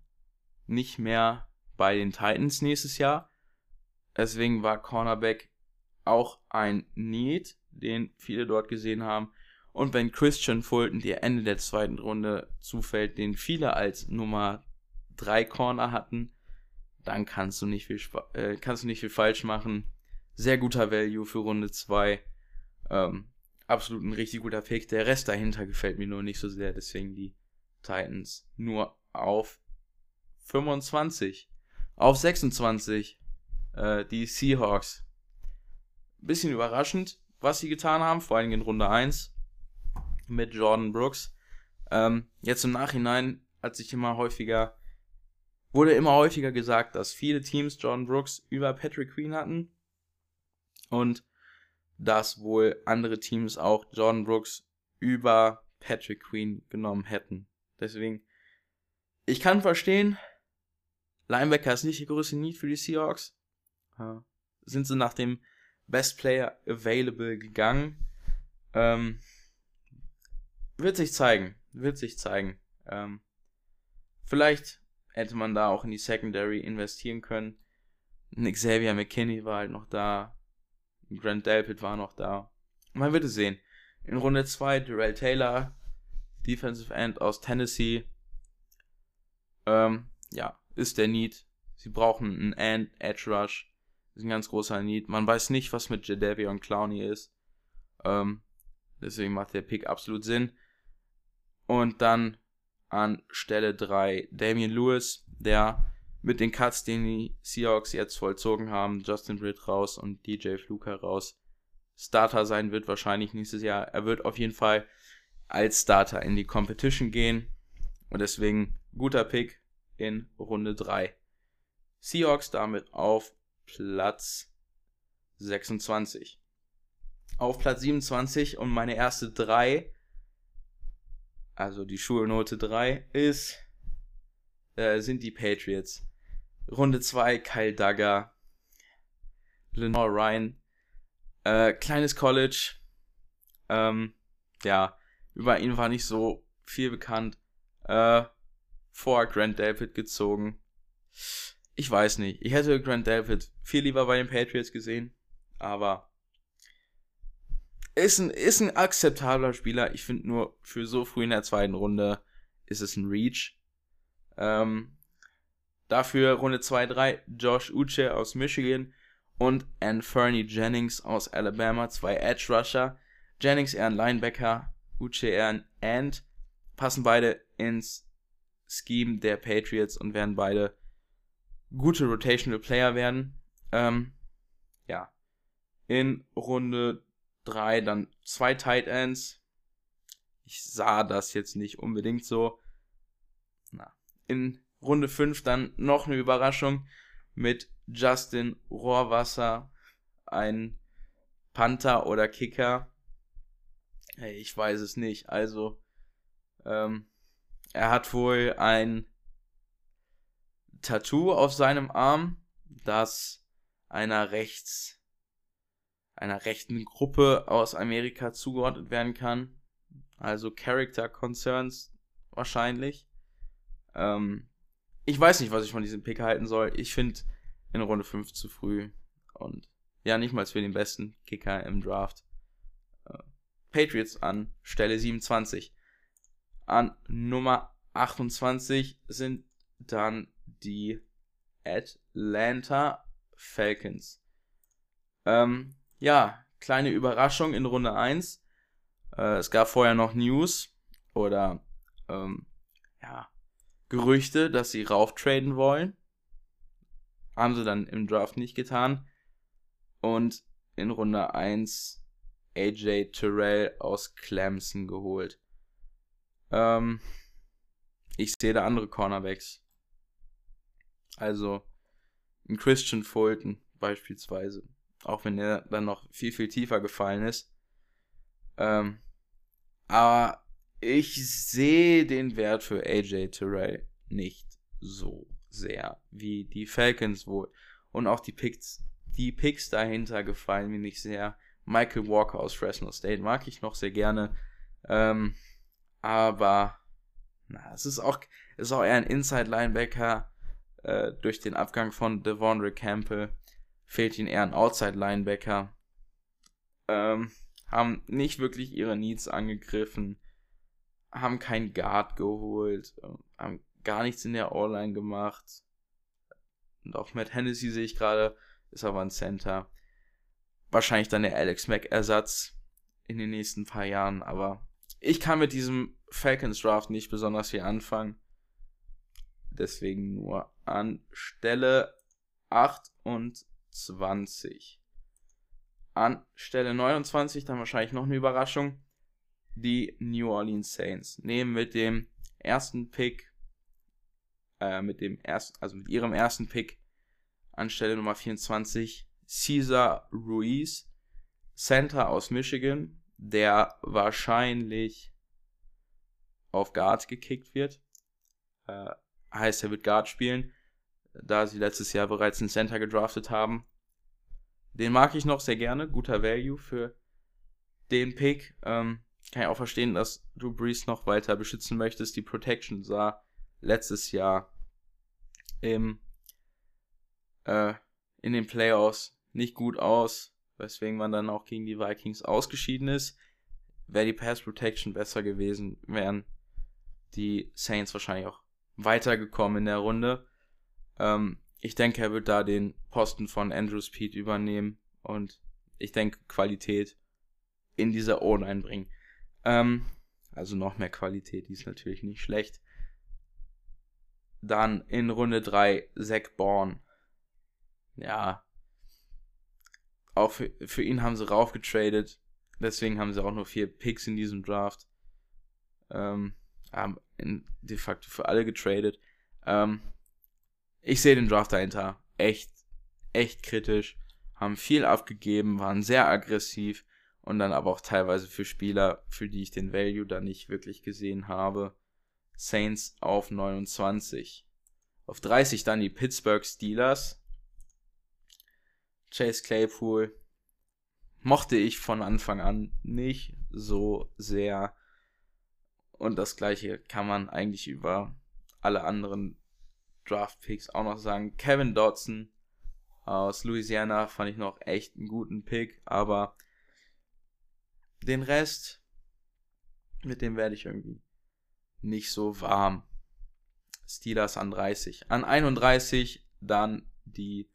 nicht mehr bei den Titans nächstes Jahr. Deswegen war Cornerback auch ein Need, den viele dort gesehen haben. Und wenn Christian Fulton dir Ende der zweiten Runde zufällt, den viele als Nummer 3 Corner hatten, dann kannst du nicht viel, äh, kannst du nicht viel falsch machen. Sehr guter Value für Runde 2. Ähm, absolut ein richtig guter Pick. Der Rest dahinter gefällt mir nur nicht so sehr, deswegen die Titans nur auf 25. Auf 26 äh, die Seahawks. Bisschen überraschend, was sie getan haben, vor allem in Runde 1 mit Jordan Brooks. Ähm, jetzt im Nachhinein hat sich immer häufiger, wurde immer häufiger gesagt, dass viele Teams John Brooks über Patrick Queen hatten und dass wohl andere Teams auch John Brooks über Patrick Queen genommen hätten. Deswegen, ich kann verstehen, Linebacker ist nicht die größte Need für die Seahawks. Sind sie nach dem Best Player Available gegangen. Ähm, wird sich zeigen. Wird sich zeigen. Ähm, vielleicht hätte man da auch in die Secondary investieren können. Nick Xavier McKinney war halt noch da. Grant Delpit war noch da. Man wird es sehen. In Runde 2 Darrell Taylor, Defensive End aus Tennessee. Ähm, ja, ist der Need. Sie brauchen einen End, Edge Rush. Ist ein ganz großer Need. Man weiß nicht, was mit Jadavion Clowney ist. Ähm, deswegen macht der Pick absolut Sinn. Und dann an Stelle 3 Damian Lewis, der mit den Cuts, den die Seahawks jetzt vollzogen haben, Justin Britt raus und DJ Fluker raus, Starter sein wird wahrscheinlich nächstes Jahr. Er wird auf jeden Fall als Starter in die Competition gehen. Und deswegen guter Pick in Runde 3. Seahawks damit auf Platz 26. Auf Platz 27 und meine erste 3, also die Schulnote 3, ist, äh, sind die Patriots. Runde 2 Kyle Duggar, Lenore Ryan, äh, kleines College, ähm, ja, über ihn war nicht so viel bekannt. Äh, vor Grant David gezogen. Ich weiß nicht. Ich hätte Grant David viel lieber bei den Patriots gesehen. Aber ist ein, ist ein akzeptabler Spieler. Ich finde nur für so früh in der zweiten Runde ist es ein Reach. Ähm, dafür Runde 2, 3 Josh Uche aus Michigan und Anthony Jennings aus Alabama, zwei Edge Rusher. Jennings eher ein Linebacker, Uche eher ein End. Passen beide ins Scheme der Patriots und werden beide gute Rotational Player werden. Ähm, ja. In Runde 3 dann zwei Tight Ends. Ich sah das jetzt nicht unbedingt so. Na. In Runde 5 dann noch eine Überraschung mit Justin Rohrwasser, ein Panther oder Kicker. Hey, ich weiß es nicht. Also, ähm, er hat wohl ein Tattoo auf seinem Arm, das einer rechts, einer rechten Gruppe aus Amerika zugeordnet werden kann. Also Character Concerns wahrscheinlich. Ähm, ich weiß nicht, was ich von diesem Pick halten soll. Ich finde in Runde 5 zu früh. Und ja, nicht mal für den besten Kicker im Draft. Äh, Patriots an Stelle 27. An Nummer 28 sind dann die Atlanta Falcons. Ähm, ja, kleine Überraschung in Runde 1. Äh, es gab vorher noch News oder ähm, ja, Gerüchte, dass sie rauftraden wollen. Haben sie dann im Draft nicht getan. Und in Runde 1 AJ Terrell aus Clemson geholt. Ähm, ich sehe da andere Cornerbacks. Also ein Christian Fulton beispielsweise. Auch wenn er dann noch viel, viel tiefer gefallen ist. Ähm, aber ich sehe den Wert für AJ Terrell nicht so sehr wie die Falcons wohl. Und auch die Picks, die Picks dahinter gefallen mir nicht sehr. Michael Walker aus Fresno State mag ich noch sehr gerne. Ähm, aber na, es ist auch, ist auch eher ein Inside-Linebacker. Äh, durch den Abgang von Devondre Campbell fehlt ihnen eher ein Outside-Linebacker. Ähm, haben nicht wirklich ihre Needs angegriffen. Haben keinen Guard geholt. Äh, haben gar nichts in der O-Line gemacht. Und auch Matt Hennessy sehe ich gerade, ist aber ein Center. Wahrscheinlich dann der Alex Mack-Ersatz in den nächsten paar Jahren, aber ich kann mit diesem Falcons Draft nicht besonders viel anfangen. Deswegen nur an Stelle 28. An Stelle 29 dann wahrscheinlich noch eine Überraschung. Die New Orleans Saints nehmen mit dem ersten Pick äh, mit dem ersten, also mit ihrem ersten Pick anstelle Nummer 24 Caesar Ruiz, Center aus Michigan, der wahrscheinlich auf Guard gekickt wird. Äh, heißt, er wird Guard spielen, da sie letztes Jahr bereits einen Center gedraftet haben. Den mag ich noch sehr gerne, guter Value für den Pick. Ähm, kann ich auch verstehen, dass du Brees noch weiter beschützen möchtest. Die Protection sah letztes Jahr im, äh, in den Playoffs nicht gut aus, weswegen man dann auch gegen die Vikings ausgeschieden ist. Wäre die Pass Protection besser gewesen, wären die Saints wahrscheinlich auch weitergekommen in der Runde. Ähm, ich denke, er wird da den Posten von Andrew Speed übernehmen und ich denke, Qualität in dieser O-Line bringen. Ähm, also noch mehr Qualität, die ist natürlich nicht schlecht. Dann in Runde 3 Zach Bourne. Ja. Auch für, für ihn haben sie raufgetradet. Deswegen haben sie auch nur vier Picks in diesem Draft. Ähm, haben de facto für alle getradet. Ähm, ich sehe den Draft dahinter echt, echt kritisch. Haben viel abgegeben, waren sehr aggressiv und dann aber auch teilweise für Spieler, für die ich den Value da nicht wirklich gesehen habe. Saints auf 29. Auf 30 dann die Pittsburgh Steelers. Chase Claypool mochte ich von Anfang an nicht so sehr. Und das gleiche kann man eigentlich über alle anderen Draft Picks auch noch sagen. Kevin Dodson aus Louisiana fand ich noch echt einen guten Pick, aber den Rest, mit dem werde ich irgendwie nicht so warm. Steelers an 30. An 31 dann die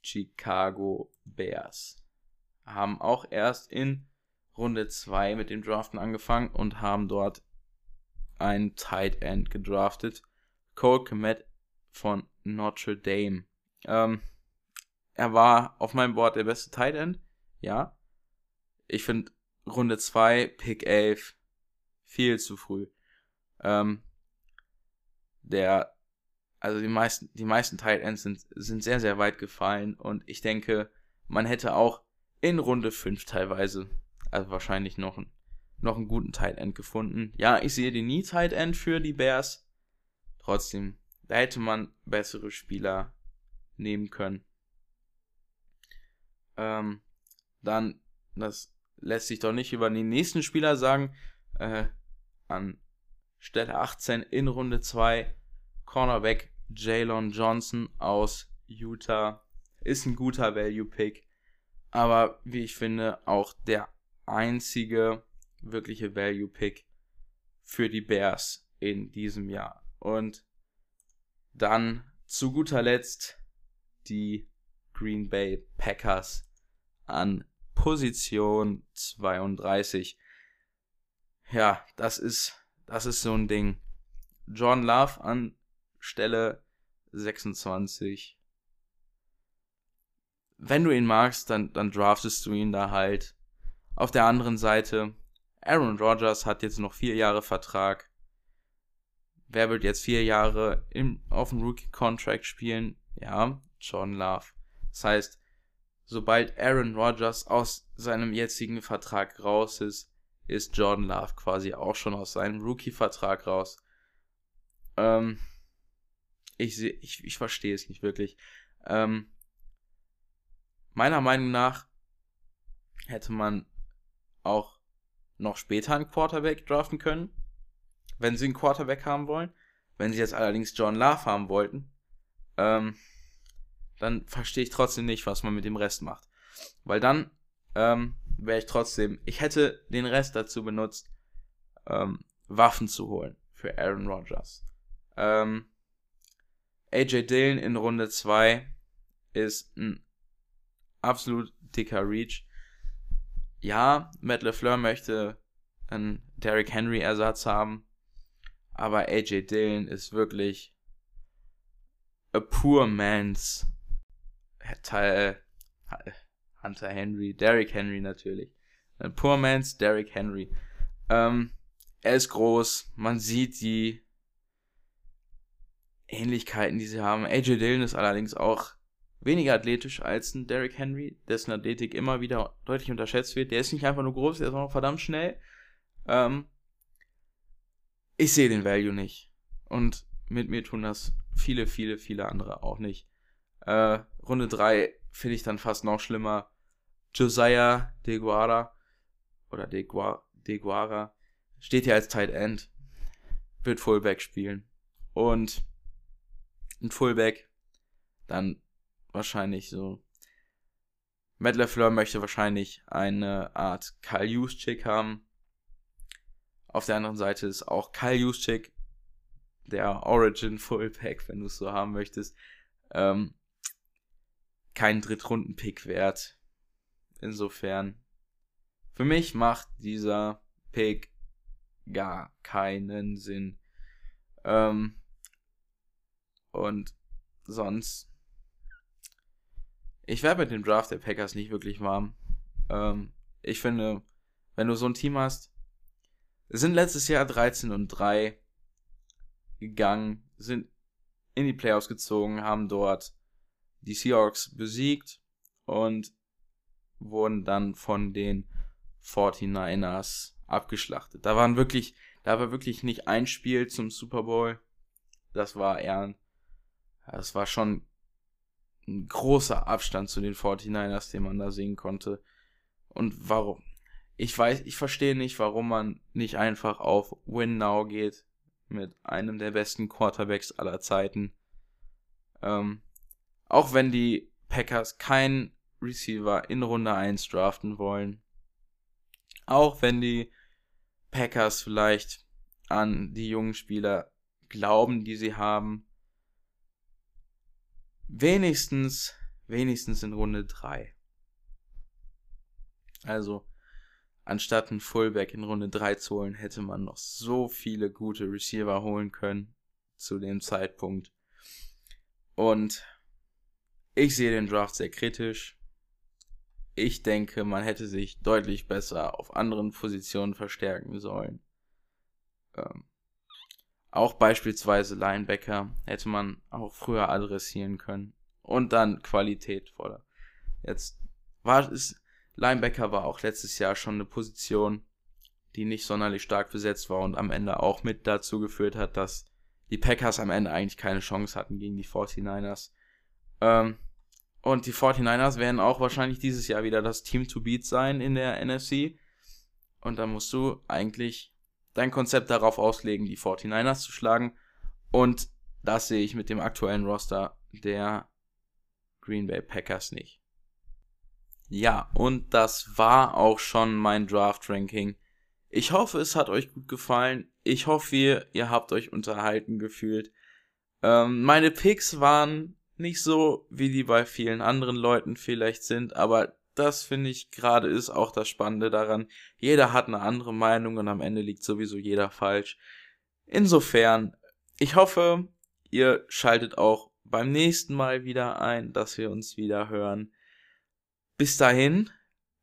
Chicago Bears. Haben auch erst in Runde 2 mit dem Draften angefangen und haben dort ein Tight End gedraftet. Cole Komet von Notre Dame. Ähm, er war auf meinem Board der beste Tight End. Ja. Ich finde Runde 2, Pick 11, viel zu früh. Ähm, der, also die meisten, die meisten Tight Ends sind, sind sehr, sehr weit gefallen und ich denke, man hätte auch in Runde 5 teilweise, also wahrscheinlich noch, ein, noch einen guten Tight End gefunden. Ja, ich sehe den nie Tight End für die Bears. Trotzdem, da hätte man bessere Spieler nehmen können. Ähm, dann, das lässt sich doch nicht über den nächsten Spieler sagen. Äh, an Stelle 18 in Runde 2 Cornerback Jalen Johnson aus Utah. Ist ein guter Value-Pick. Aber wie ich finde, auch der einzige wirkliche Value-Pick für die Bears in diesem Jahr. Und dann zu guter Letzt die Green Bay Packers an Position 32. Ja, das ist, das ist so ein Ding. John Love an Stelle 26. Wenn du ihn magst, dann, dann draftest du ihn da halt. Auf der anderen Seite, Aaron Rodgers hat jetzt noch vier Jahre Vertrag. Wer wird jetzt vier Jahre im, auf dem Rookie-Contract spielen? Ja, John Love. Das heißt, sobald Aaron Rodgers aus seinem jetzigen Vertrag raus ist, ist Jordan Love quasi auch schon aus seinem Rookie-Vertrag raus. Ähm, ich, ich, ich verstehe es nicht wirklich. Ähm, meiner Meinung nach hätte man auch noch später einen Quarterback draften können, wenn sie einen Quarterback haben wollen. Wenn sie jetzt allerdings John Love haben wollten, ähm, dann verstehe ich trotzdem nicht, was man mit dem Rest macht. Weil dann ähm, wäre ich trotzdem, ich hätte den Rest dazu benutzt, ähm, Waffen zu holen für Aaron Rodgers. Ähm, AJ Dillon in Runde 2 ist ein absolut dicker Reach. Ja, Matt LeFleur möchte einen Derrick Henry Ersatz haben, aber AJ Dillon ist wirklich a poor man's Teil Hunter Henry, Derrick Henry natürlich. Ein Poor Man's Derrick Henry. Ähm, er ist groß, man sieht die. Ähnlichkeiten, die sie haben. AJ Dillon ist allerdings auch weniger athletisch als ein Derrick Henry, dessen Athletik immer wieder deutlich unterschätzt wird. Der ist nicht einfach nur groß, der ist auch noch verdammt schnell. Ähm, ich sehe den Value nicht. Und mit mir tun das viele, viele, viele andere auch nicht. Äh, Runde 3 finde ich dann fast noch schlimmer. Josiah DeGuara oder DeGuara, DeGuara steht hier als Tight End, wird Fullback spielen. Und ein Fullback, dann wahrscheinlich so. Matt LaFleur möchte wahrscheinlich eine Art Kyle Juszczyk haben. Auf der anderen Seite ist auch Kyle Juszczyk der Origin Fullback, wenn du es so haben möchtest, ähm, kein Drittrunden-Pick wert. Insofern, für mich macht dieser Pick gar keinen Sinn. Ähm, und sonst, ich werde mit dem Draft der Packers nicht wirklich warm. Ähm, ich finde, wenn du so ein Team hast, sind letztes Jahr 13 und 3 gegangen, sind in die Playoffs gezogen, haben dort die Seahawks besiegt und wurden dann von den 49ers abgeschlachtet. Da waren wirklich, da war wirklich nicht ein Spiel zum Super Bowl. Das war eher, das war schon ein großer Abstand zu den 49ers, den man da sehen konnte. Und warum? Ich weiß, ich verstehe nicht, warum man nicht einfach auf Win Now geht mit einem der besten Quarterbacks aller Zeiten. Ähm, auch wenn die Packers keinen Receiver in Runde 1 draften wollen. Auch wenn die Packers vielleicht an die jungen Spieler glauben, die sie haben. Wenigstens, wenigstens in Runde 3. Also, anstatt einen Fullback in Runde 3 zu holen, hätte man noch so viele gute Receiver holen können zu dem Zeitpunkt. Und ich sehe den Draft sehr kritisch. Ich denke, man hätte sich deutlich besser auf anderen Positionen verstärken sollen. Ähm, auch beispielsweise Linebacker hätte man auch früher adressieren können. Und dann Qualität voller. Jetzt war es, Linebacker war auch letztes Jahr schon eine Position, die nicht sonderlich stark besetzt war und am Ende auch mit dazu geführt hat, dass die Packers am Ende eigentlich keine Chance hatten gegen die 49ers. Ähm, und die 49ers werden auch wahrscheinlich dieses Jahr wieder das Team to beat sein in der NFC. Und da musst du eigentlich dein Konzept darauf auslegen, die 49ers zu schlagen. Und das sehe ich mit dem aktuellen Roster der Green Bay Packers nicht. Ja, und das war auch schon mein Draft-Ranking. Ich hoffe, es hat euch gut gefallen. Ich hoffe, ihr, ihr habt euch unterhalten gefühlt. Ähm, meine Picks waren nicht so, wie die bei vielen anderen Leuten vielleicht sind, aber das finde ich gerade ist auch das Spannende daran. Jeder hat eine andere Meinung und am Ende liegt sowieso jeder falsch. Insofern, ich hoffe, ihr schaltet auch beim nächsten Mal wieder ein, dass wir uns wieder hören. Bis dahin,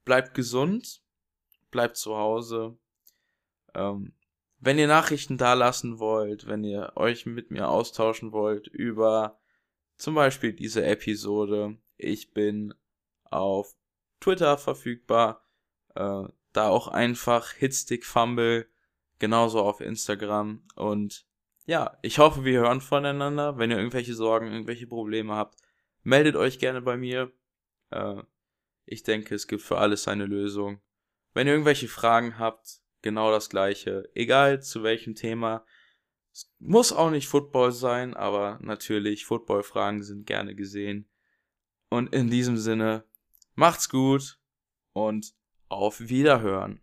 bleibt gesund, bleibt zu Hause. Ähm, wenn ihr Nachrichten da lassen wollt, wenn ihr euch mit mir austauschen wollt über zum Beispiel diese Episode, ich bin auf Twitter verfügbar, äh, da auch einfach Hitstick Fumble, genauso auf Instagram und ja, ich hoffe, wir hören voneinander. Wenn ihr irgendwelche Sorgen, irgendwelche Probleme habt, meldet euch gerne bei mir. Äh, ich denke, es gibt für alles eine Lösung. Wenn ihr irgendwelche Fragen habt, genau das gleiche. Egal zu welchem Thema. Es muss auch nicht Football sein, aber natürlich, Football-Fragen sind gerne gesehen. Und in diesem Sinne, macht's gut und auf Wiederhören.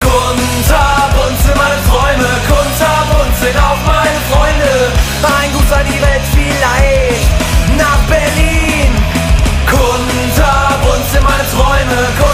Kunterbunt sind meine Träume, kunterbunt sind auch meine Freunde. Ein Gut sei die Welt vielleicht nach Berlin. The. go